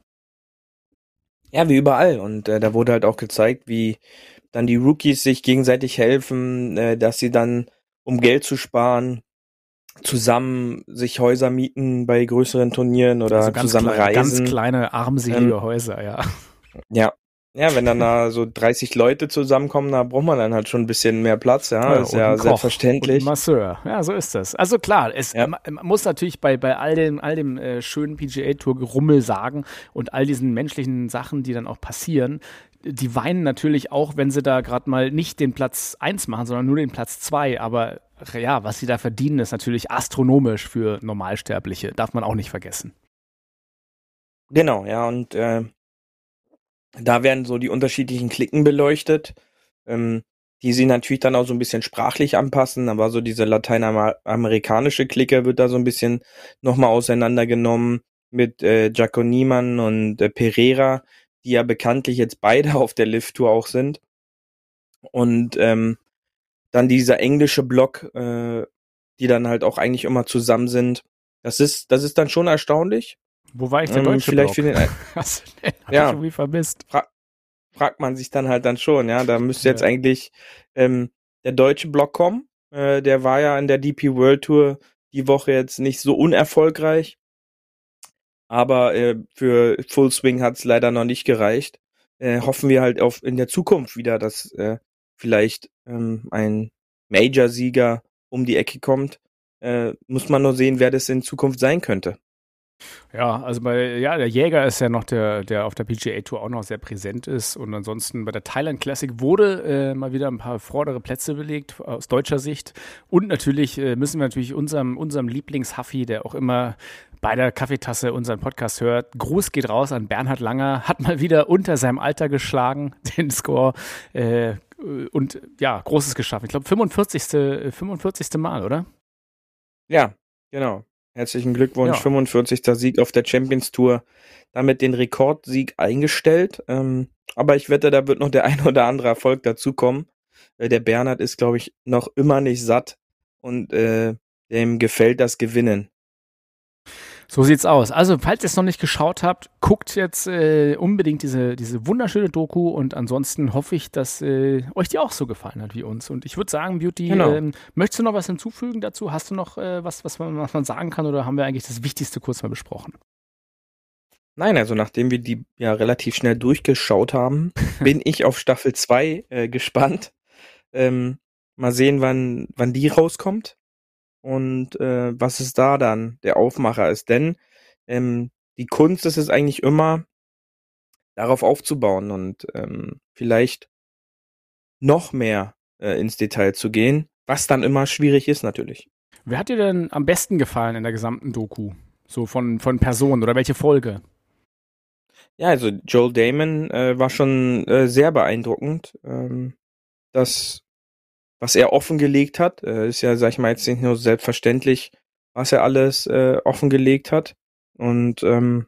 Ja, wie überall. Und äh, da wurde halt auch gezeigt, wie dann die Rookies sich gegenseitig helfen, äh, dass sie dann um Geld zu sparen, zusammen sich Häuser mieten bei größeren Turnieren oder also zusammen klein, reisen. Ganz kleine, armselige ähm, Häuser, ja. Ja. Ja, wenn dann da so 30 Leute zusammenkommen, da braucht man dann halt schon ein bisschen mehr Platz, ja, ja ist ja selbstverständlich. Und Masseur, ja, so ist das. Also klar, es ja. man muss natürlich bei, bei all dem, all dem äh, schönen PGA-Tour-Gerummel sagen und all diesen menschlichen Sachen, die dann auch passieren, die weinen natürlich auch, wenn sie da gerade mal nicht den Platz 1 machen, sondern nur den Platz 2. Aber ja, was sie da verdienen, ist natürlich astronomisch für Normalsterbliche. Darf man auch nicht vergessen. Genau, ja, und äh, da werden so die unterschiedlichen Klicken beleuchtet, ähm, die sie natürlich dann auch so ein bisschen sprachlich anpassen, aber so diese lateinamerikanische Clique wird da so ein bisschen nochmal auseinandergenommen mit äh, Jaco Niemann und äh, Pereira, die ja bekanntlich jetzt beide (laughs) auf der Lift-Tour auch sind. Und ähm, dann dieser englische Block, äh, die dann halt auch eigentlich immer zusammen sind. Das ist, das ist dann schon erstaunlich. Wo war ich der ähm, deutsche vielleicht Block? Für den, (laughs) Hast du den? Ja, ich irgendwie vermisst. Fra fragt man sich dann halt dann schon, ja. Da müsste jetzt ja. eigentlich ähm, der deutsche Block kommen. Äh, der war ja in der DP World Tour die Woche jetzt nicht so unerfolgreich. Aber äh, für Full Swing hat es leider noch nicht gereicht. Äh, hoffen wir halt auf in der Zukunft wieder, dass äh, vielleicht ähm, ein Major-Sieger um die Ecke kommt. Äh, muss man nur sehen, wer das in Zukunft sein könnte. Ja, also bei, ja, der Jäger ist ja noch der, der auf der PGA Tour auch noch sehr präsent ist. Und ansonsten bei der Thailand Classic wurde äh, mal wieder ein paar vordere Plätze belegt aus deutscher Sicht. Und natürlich äh, müssen wir natürlich unserem, unserem Lieblingshaffi, der auch immer bei der Kaffeetasse unseren Podcast hört. Gruß geht raus an Bernhard Langer, hat mal wieder unter seinem Alter geschlagen, (laughs) den Score. Äh, und ja, Großes geschaffen. Ich glaube, 45. 45. Mal, oder? Ja, genau. Herzlichen Glückwunsch, ja. 45. Sieg auf der Champions Tour. Damit den Rekordsieg eingestellt. Ähm, aber ich wette, da wird noch der (laughs) ein oder andere Erfolg dazukommen. Äh, der Bernhard ist, glaube ich, noch immer nicht satt und äh, dem gefällt das Gewinnen. So sieht's aus. Also, falls ihr es noch nicht geschaut habt, guckt jetzt äh, unbedingt diese, diese wunderschöne Doku und ansonsten hoffe ich, dass äh, euch die auch so gefallen hat wie uns. Und ich würde sagen, Beauty, genau. ähm, möchtest du noch was hinzufügen dazu? Hast du noch äh, was, was man, was man sagen kann oder haben wir eigentlich das Wichtigste kurz mal besprochen? Nein, also nachdem wir die ja relativ schnell durchgeschaut haben, (laughs) bin ich auf Staffel 2 äh, gespannt. Ähm, mal sehen, wann, wann die rauskommt und äh, was es da dann der Aufmacher ist. Denn ähm, die Kunst ist es eigentlich immer, darauf aufzubauen und ähm, vielleicht noch mehr äh, ins Detail zu gehen, was dann immer schwierig ist natürlich. Wer hat dir denn am besten gefallen in der gesamten Doku? So von, von Personen oder welche Folge? Ja, also Joel Damon äh, war schon äh, sehr beeindruckend. Ähm, das was er offengelegt hat. Äh, ist ja, sag ich mal, jetzt nicht nur selbstverständlich, was er alles äh, offengelegt hat. Und ähm,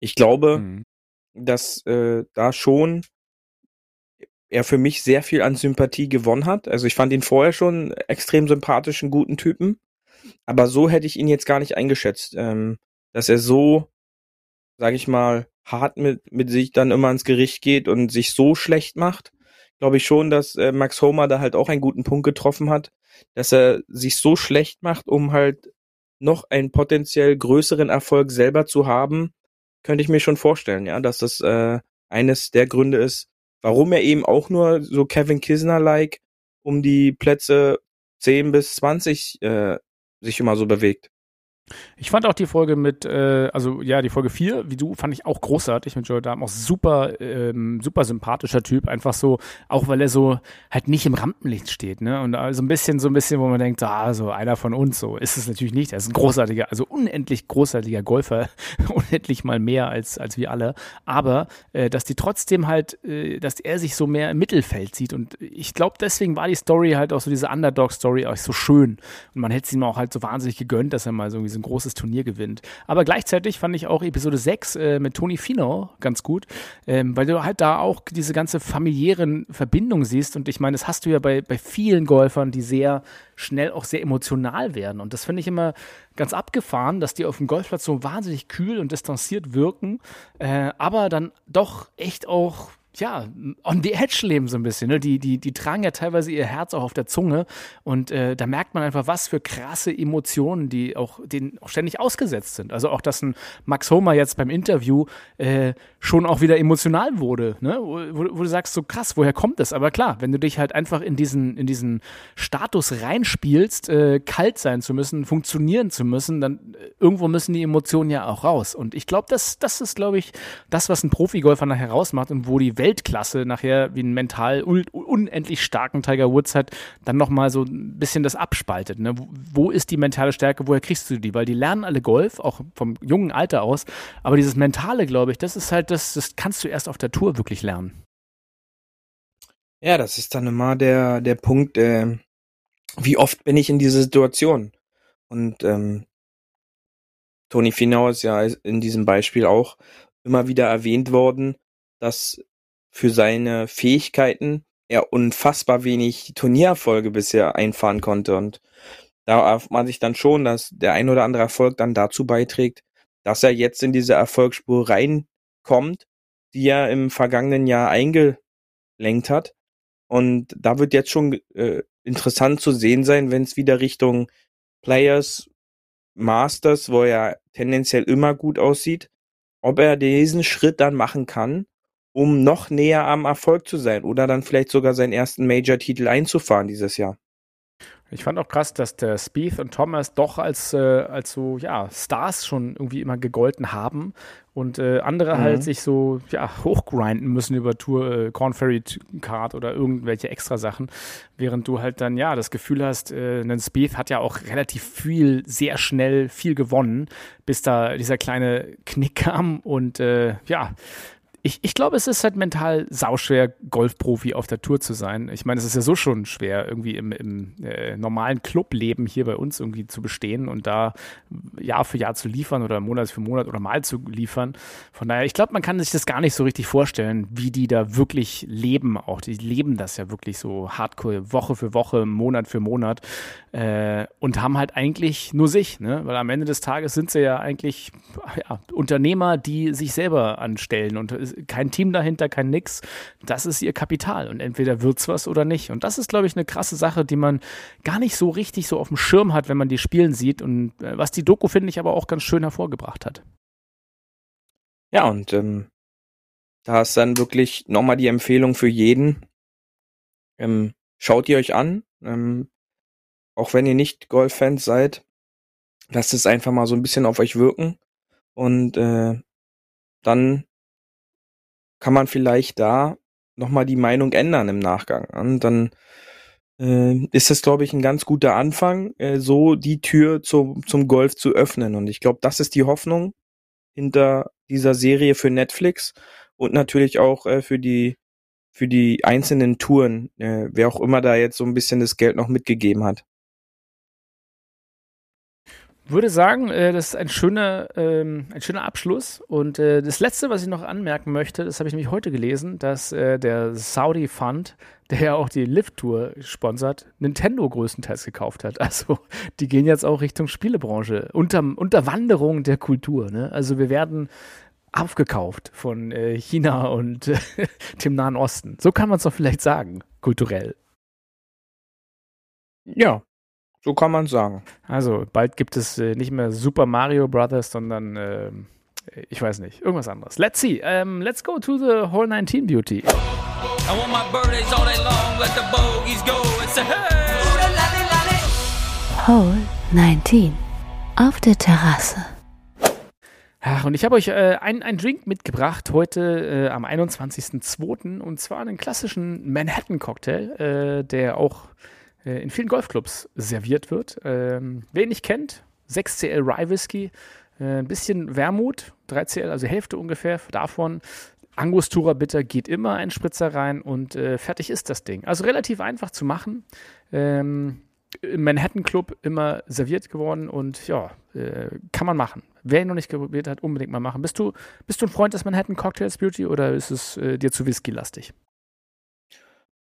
ich glaube, mhm. dass äh, da schon er für mich sehr viel an Sympathie gewonnen hat. Also ich fand ihn vorher schon extrem sympathischen, guten Typen. Aber so hätte ich ihn jetzt gar nicht eingeschätzt, ähm, dass er so, sag ich mal, hart mit, mit sich dann immer ins Gericht geht und sich so schlecht macht glaube ich schon, dass äh, Max Homer da halt auch einen guten Punkt getroffen hat, dass er sich so schlecht macht, um halt noch einen potenziell größeren Erfolg selber zu haben, könnte ich mir schon vorstellen, ja, dass das äh, eines der Gründe ist, warum er eben auch nur so Kevin Kisner-like um die Plätze 10 bis 20 äh, sich immer so bewegt. Ich fand auch die Folge mit, äh, also ja, die Folge 4, wie du, fand ich auch großartig mit Joel Dahm. Auch super, ähm, super sympathischer Typ. Einfach so, auch weil er so halt nicht im Rampenlicht steht, ne? Und also ein bisschen, so ein bisschen, wo man denkt, ah, so einer von uns, so ist es natürlich nicht. Er ist ein großartiger, also unendlich großartiger Golfer. (laughs) unendlich mal mehr als, als wir alle. Aber, äh, dass die trotzdem halt, äh, dass er sich so mehr im Mittelfeld sieht. Und ich glaube, deswegen war die Story halt auch so diese Underdog-Story auch so schön. Und man hätte es ihm auch halt so wahnsinnig gegönnt, dass er mal so irgendwie so ein großes Turnier gewinnt. Aber gleichzeitig fand ich auch Episode 6 äh, mit Tony Fino ganz gut, ähm, weil du halt da auch diese ganze familiären Verbindung siehst. Und ich meine, das hast du ja bei, bei vielen Golfern, die sehr schnell auch sehr emotional werden. Und das finde ich immer ganz abgefahren, dass die auf dem Golfplatz so wahnsinnig kühl und distanziert wirken, äh, aber dann doch echt auch ja, on the edge leben so ein bisschen. Ne? Die, die, die tragen ja teilweise ihr Herz auch auf der Zunge und äh, da merkt man einfach, was für krasse Emotionen die auch denen auch ständig ausgesetzt sind. Also auch, dass ein Max Homer jetzt beim Interview äh, schon auch wieder emotional wurde, ne? wo, wo, du sagst, so krass, woher kommt das? Aber klar, wenn du dich halt einfach in diesen, in diesen Status reinspielst, äh, kalt sein zu müssen, funktionieren zu müssen, dann äh, irgendwo müssen die Emotionen ja auch raus. Und ich glaube, das, das ist, glaube ich, das, was ein Profigolfer nachher rausmacht und wo die Welt Weltklasse nachher wie einen mental un unendlich starken Tiger Woods hat, dann nochmal so ein bisschen das abspaltet. Ne? Wo, wo ist die mentale Stärke, woher kriegst du die? Weil die lernen alle Golf, auch vom jungen Alter aus, aber dieses Mentale, glaube ich, das ist halt, das, das kannst du erst auf der Tour wirklich lernen. Ja, das ist dann immer der, der Punkt, äh, wie oft bin ich in dieser Situation? Und ähm, Tony Finau ist ja in diesem Beispiel auch immer wieder erwähnt worden, dass für seine Fähigkeiten er unfassbar wenig Turniererfolge bisher einfahren konnte. Und da erfährt man sich dann schon, dass der ein oder andere Erfolg dann dazu beiträgt, dass er jetzt in diese Erfolgsspur reinkommt, die er im vergangenen Jahr eingelenkt hat. Und da wird jetzt schon äh, interessant zu sehen sein, wenn es wieder Richtung Players, Masters, wo er tendenziell immer gut aussieht, ob er diesen Schritt dann machen kann um noch näher am Erfolg zu sein oder dann vielleicht sogar seinen ersten Major-Titel einzufahren dieses Jahr. Ich fand auch krass, dass der Spieth und Thomas doch als, äh, als so, ja, Stars schon irgendwie immer gegolten haben und äh, andere mhm. halt sich so, ja, hochgrinden müssen über Tour, äh, Corn Ferry Card oder irgendwelche extra Sachen, während du halt dann, ja, das Gefühl hast, äh, ein Spieth hat ja auch relativ viel, sehr schnell viel gewonnen, bis da dieser kleine Knick kam und, äh, ja, ich, ich glaube, es ist halt mental sauschwer, Golfprofi auf der Tour zu sein. Ich meine, es ist ja so schon schwer, irgendwie im, im äh, normalen Clubleben hier bei uns irgendwie zu bestehen und da Jahr für Jahr zu liefern oder Monat für Monat oder mal zu liefern. Von daher, ich glaube, man kann sich das gar nicht so richtig vorstellen, wie die da wirklich leben auch. Die leben das ja wirklich so hardcore, Woche für Woche, Monat für Monat äh, und haben halt eigentlich nur sich, ne? weil am Ende des Tages sind sie ja eigentlich ja, Unternehmer, die sich selber anstellen und kein Team dahinter, kein Nix. Das ist ihr Kapital und entweder wird's was oder nicht. Und das ist, glaube ich, eine krasse Sache, die man gar nicht so richtig so auf dem Schirm hat, wenn man die spielen sieht und äh, was die Doku, finde ich, aber auch ganz schön hervorgebracht hat. Ja, und ähm, da ist dann wirklich nochmal die Empfehlung für jeden. Ähm, schaut ihr euch an, ähm, auch wenn ihr nicht Golf-Fans seid, lasst es einfach mal so ein bisschen auf euch wirken und äh, dann kann man vielleicht da nochmal die Meinung ändern im Nachgang. Und dann äh, ist das, glaube ich, ein ganz guter Anfang, äh, so die Tür zu, zum Golf zu öffnen. Und ich glaube, das ist die Hoffnung hinter dieser Serie für Netflix und natürlich auch äh, für die für die einzelnen Touren, äh, wer auch immer da jetzt so ein bisschen das Geld noch mitgegeben hat würde sagen, äh, das ist ein schöner, ähm, ein schöner Abschluss. Und äh, das Letzte, was ich noch anmerken möchte, das habe ich nämlich heute gelesen, dass äh, der Saudi Fund, (laughs) der ja auch die Lift-Tour sponsert, Nintendo größtenteils gekauft hat. Also (laughs) die gehen jetzt auch Richtung Spielebranche, unter, Unterwanderung der Kultur. Ne? Also wir werden aufgekauft von äh, China und (laughs) dem Nahen Osten. So kann man es doch vielleicht sagen, kulturell. Ja, so kann man sagen. Also, bald gibt es äh, nicht mehr Super Mario Brothers, sondern äh, ich weiß nicht, irgendwas anderes. Let's see. Um, let's go to the Hole 19 Beauty. I want my birthdays all day long, let the bogeys go. It's a hey! Hole 19 auf der Terrasse. Ach, und ich habe euch äh, einen Drink mitgebracht heute äh, am 21.02. und zwar einen klassischen Manhattan-Cocktail, äh, der auch äh, in vielen Golfclubs serviert wird. Ähm, wer ihn nicht kennt, 6CL Rye Whisky, äh, ein bisschen Wermut, 3CL, also Hälfte ungefähr davon. Angostura Bitter geht immer ein Spritzer rein und äh, fertig ist das Ding. Also relativ einfach zu machen. Ähm, Im Manhattan Club immer serviert geworden und ja, äh, kann man machen. Wer ihn noch nicht probiert hat, unbedingt mal machen. Bist du, bist du ein Freund des Manhattan Cocktails Beauty oder ist es äh, dir zu Whisky-lastig?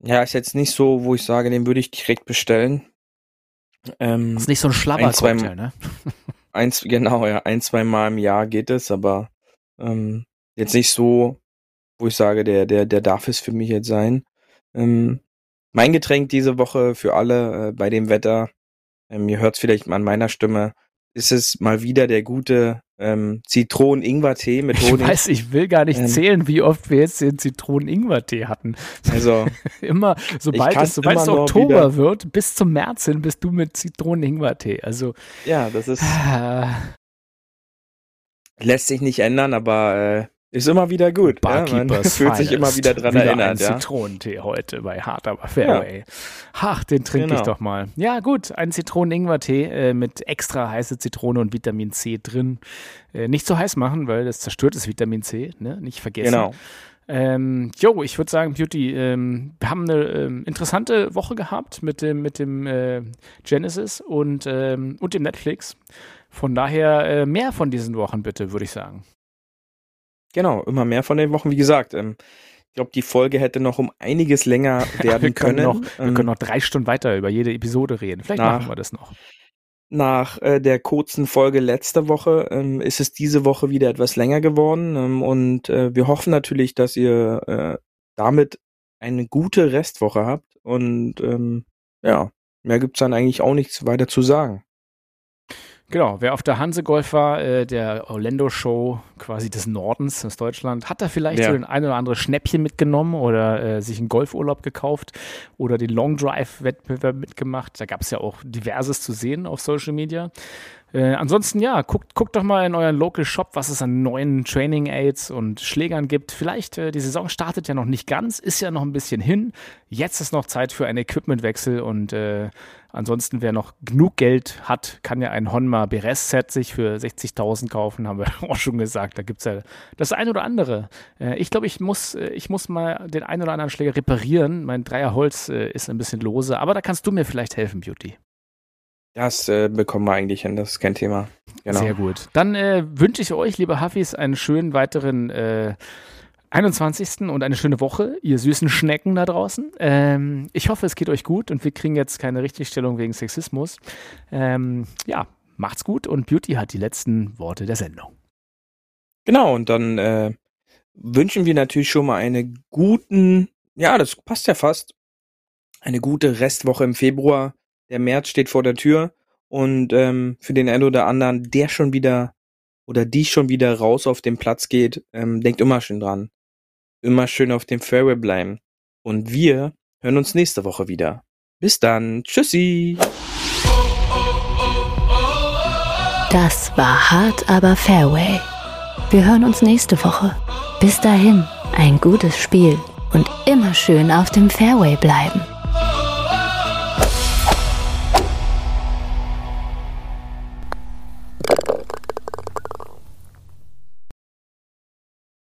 Ja, ist jetzt nicht so, wo ich sage, den würde ich direkt bestellen. Ähm, ist nicht so ein Schlabber-Cocktail, ne? (laughs) eins, genau, ja, ein, zwei Mal im Jahr geht es, aber ähm, jetzt nicht so, wo ich sage, der, der, der darf es für mich jetzt sein. Ähm, mein Getränk diese Woche für alle äh, bei dem Wetter, ähm, ihr hört es vielleicht an meiner Stimme, ist es mal wieder der gute ähm, Zitronen-Ingwer-Tee mit Honig. Ich weiß, ich will gar nicht ähm, zählen, wie oft wir jetzt den Zitronen-Ingwer-Tee hatten. Also (laughs) immer, sobald es, sobald es Oktober wird, bis zum März hin, bist du mit Zitronen-Ingwer-Tee. Also ja, das ist lässt sich nicht ändern, aber äh, ist immer wieder gut. Barkeepers ja, man (laughs) fühlt sich immer wieder dran wieder erinnert. Ein ja. Zitronentee heute bei Hard aber Fairway. Ja. Ach, den trinke genau. ich doch mal. Ja, gut, ein Zitronen-Ingwer-Tee äh, mit extra heiße Zitrone und Vitamin C drin. Äh, nicht zu heiß machen, weil das zerstört das Vitamin C, ne? Nicht vergessen. Genau. Ähm, jo, ich würde sagen, Beauty, ähm, wir haben eine ähm, interessante Woche gehabt mit dem, mit dem äh, Genesis und, ähm, und dem Netflix. Von daher äh, mehr von diesen Wochen bitte, würde ich sagen. Genau, immer mehr von den Wochen. Wie gesagt, ähm, ich glaube, die Folge hätte noch um einiges länger (laughs) werden wir können. Noch, wir ähm, können noch drei Stunden weiter über jede Episode reden. Vielleicht nach, machen wir das noch. Nach äh, der kurzen Folge letzter Woche ähm, ist es diese Woche wieder etwas länger geworden. Ähm, und äh, wir hoffen natürlich, dass ihr äh, damit eine gute Restwoche habt. Und ähm, ja, mehr gibt's dann eigentlich auch nichts weiter zu sagen. Genau, wer auf der Hansegolf war, äh, der Orlando Show quasi des Nordens aus Deutschland, hat da vielleicht ja. so den ein oder andere Schnäppchen mitgenommen oder äh, sich einen Golfurlaub gekauft oder den Long Drive Wettbewerb mitgemacht. Da gab es ja auch diverses zu sehen auf Social Media. Äh, ansonsten ja, guckt, guckt doch mal in euren Local Shop, was es an neuen Training Aids und Schlägern gibt. Vielleicht, äh, die Saison startet ja noch nicht ganz, ist ja noch ein bisschen hin. Jetzt ist noch Zeit für einen Equipmentwechsel und äh, ansonsten, wer noch genug Geld hat, kann ja ein Honma Beres Set sich für 60.000 kaufen, haben wir (laughs) auch schon gesagt. Da gibt es ja das eine oder andere. Äh, ich glaube, ich muss, äh, ich muss mal den einen oder anderen Schläger reparieren. Mein Dreierholz äh, ist ein bisschen lose, aber da kannst du mir vielleicht helfen, Beauty. Das äh, bekommen wir eigentlich hin, das ist kein Thema. Genau. Sehr gut. Dann äh, wünsche ich euch, liebe Huffis, einen schönen weiteren äh, 21. und eine schöne Woche, ihr süßen Schnecken da draußen. Ähm, ich hoffe, es geht euch gut und wir kriegen jetzt keine Richtigstellung wegen Sexismus. Ähm, ja, macht's gut und Beauty hat die letzten Worte der Sendung. Genau, und dann äh, wünschen wir natürlich schon mal eine guten, ja, das passt ja fast, eine gute Restwoche im Februar der März steht vor der Tür und ähm, für den einen oder anderen, der schon wieder oder die schon wieder raus auf den Platz geht, ähm, denkt immer schön dran. Immer schön auf dem Fairway bleiben. Und wir hören uns nächste Woche wieder. Bis dann. Tschüssi. Das war hart, aber Fairway. Wir hören uns nächste Woche. Bis dahin, ein gutes Spiel und immer schön auf dem Fairway bleiben.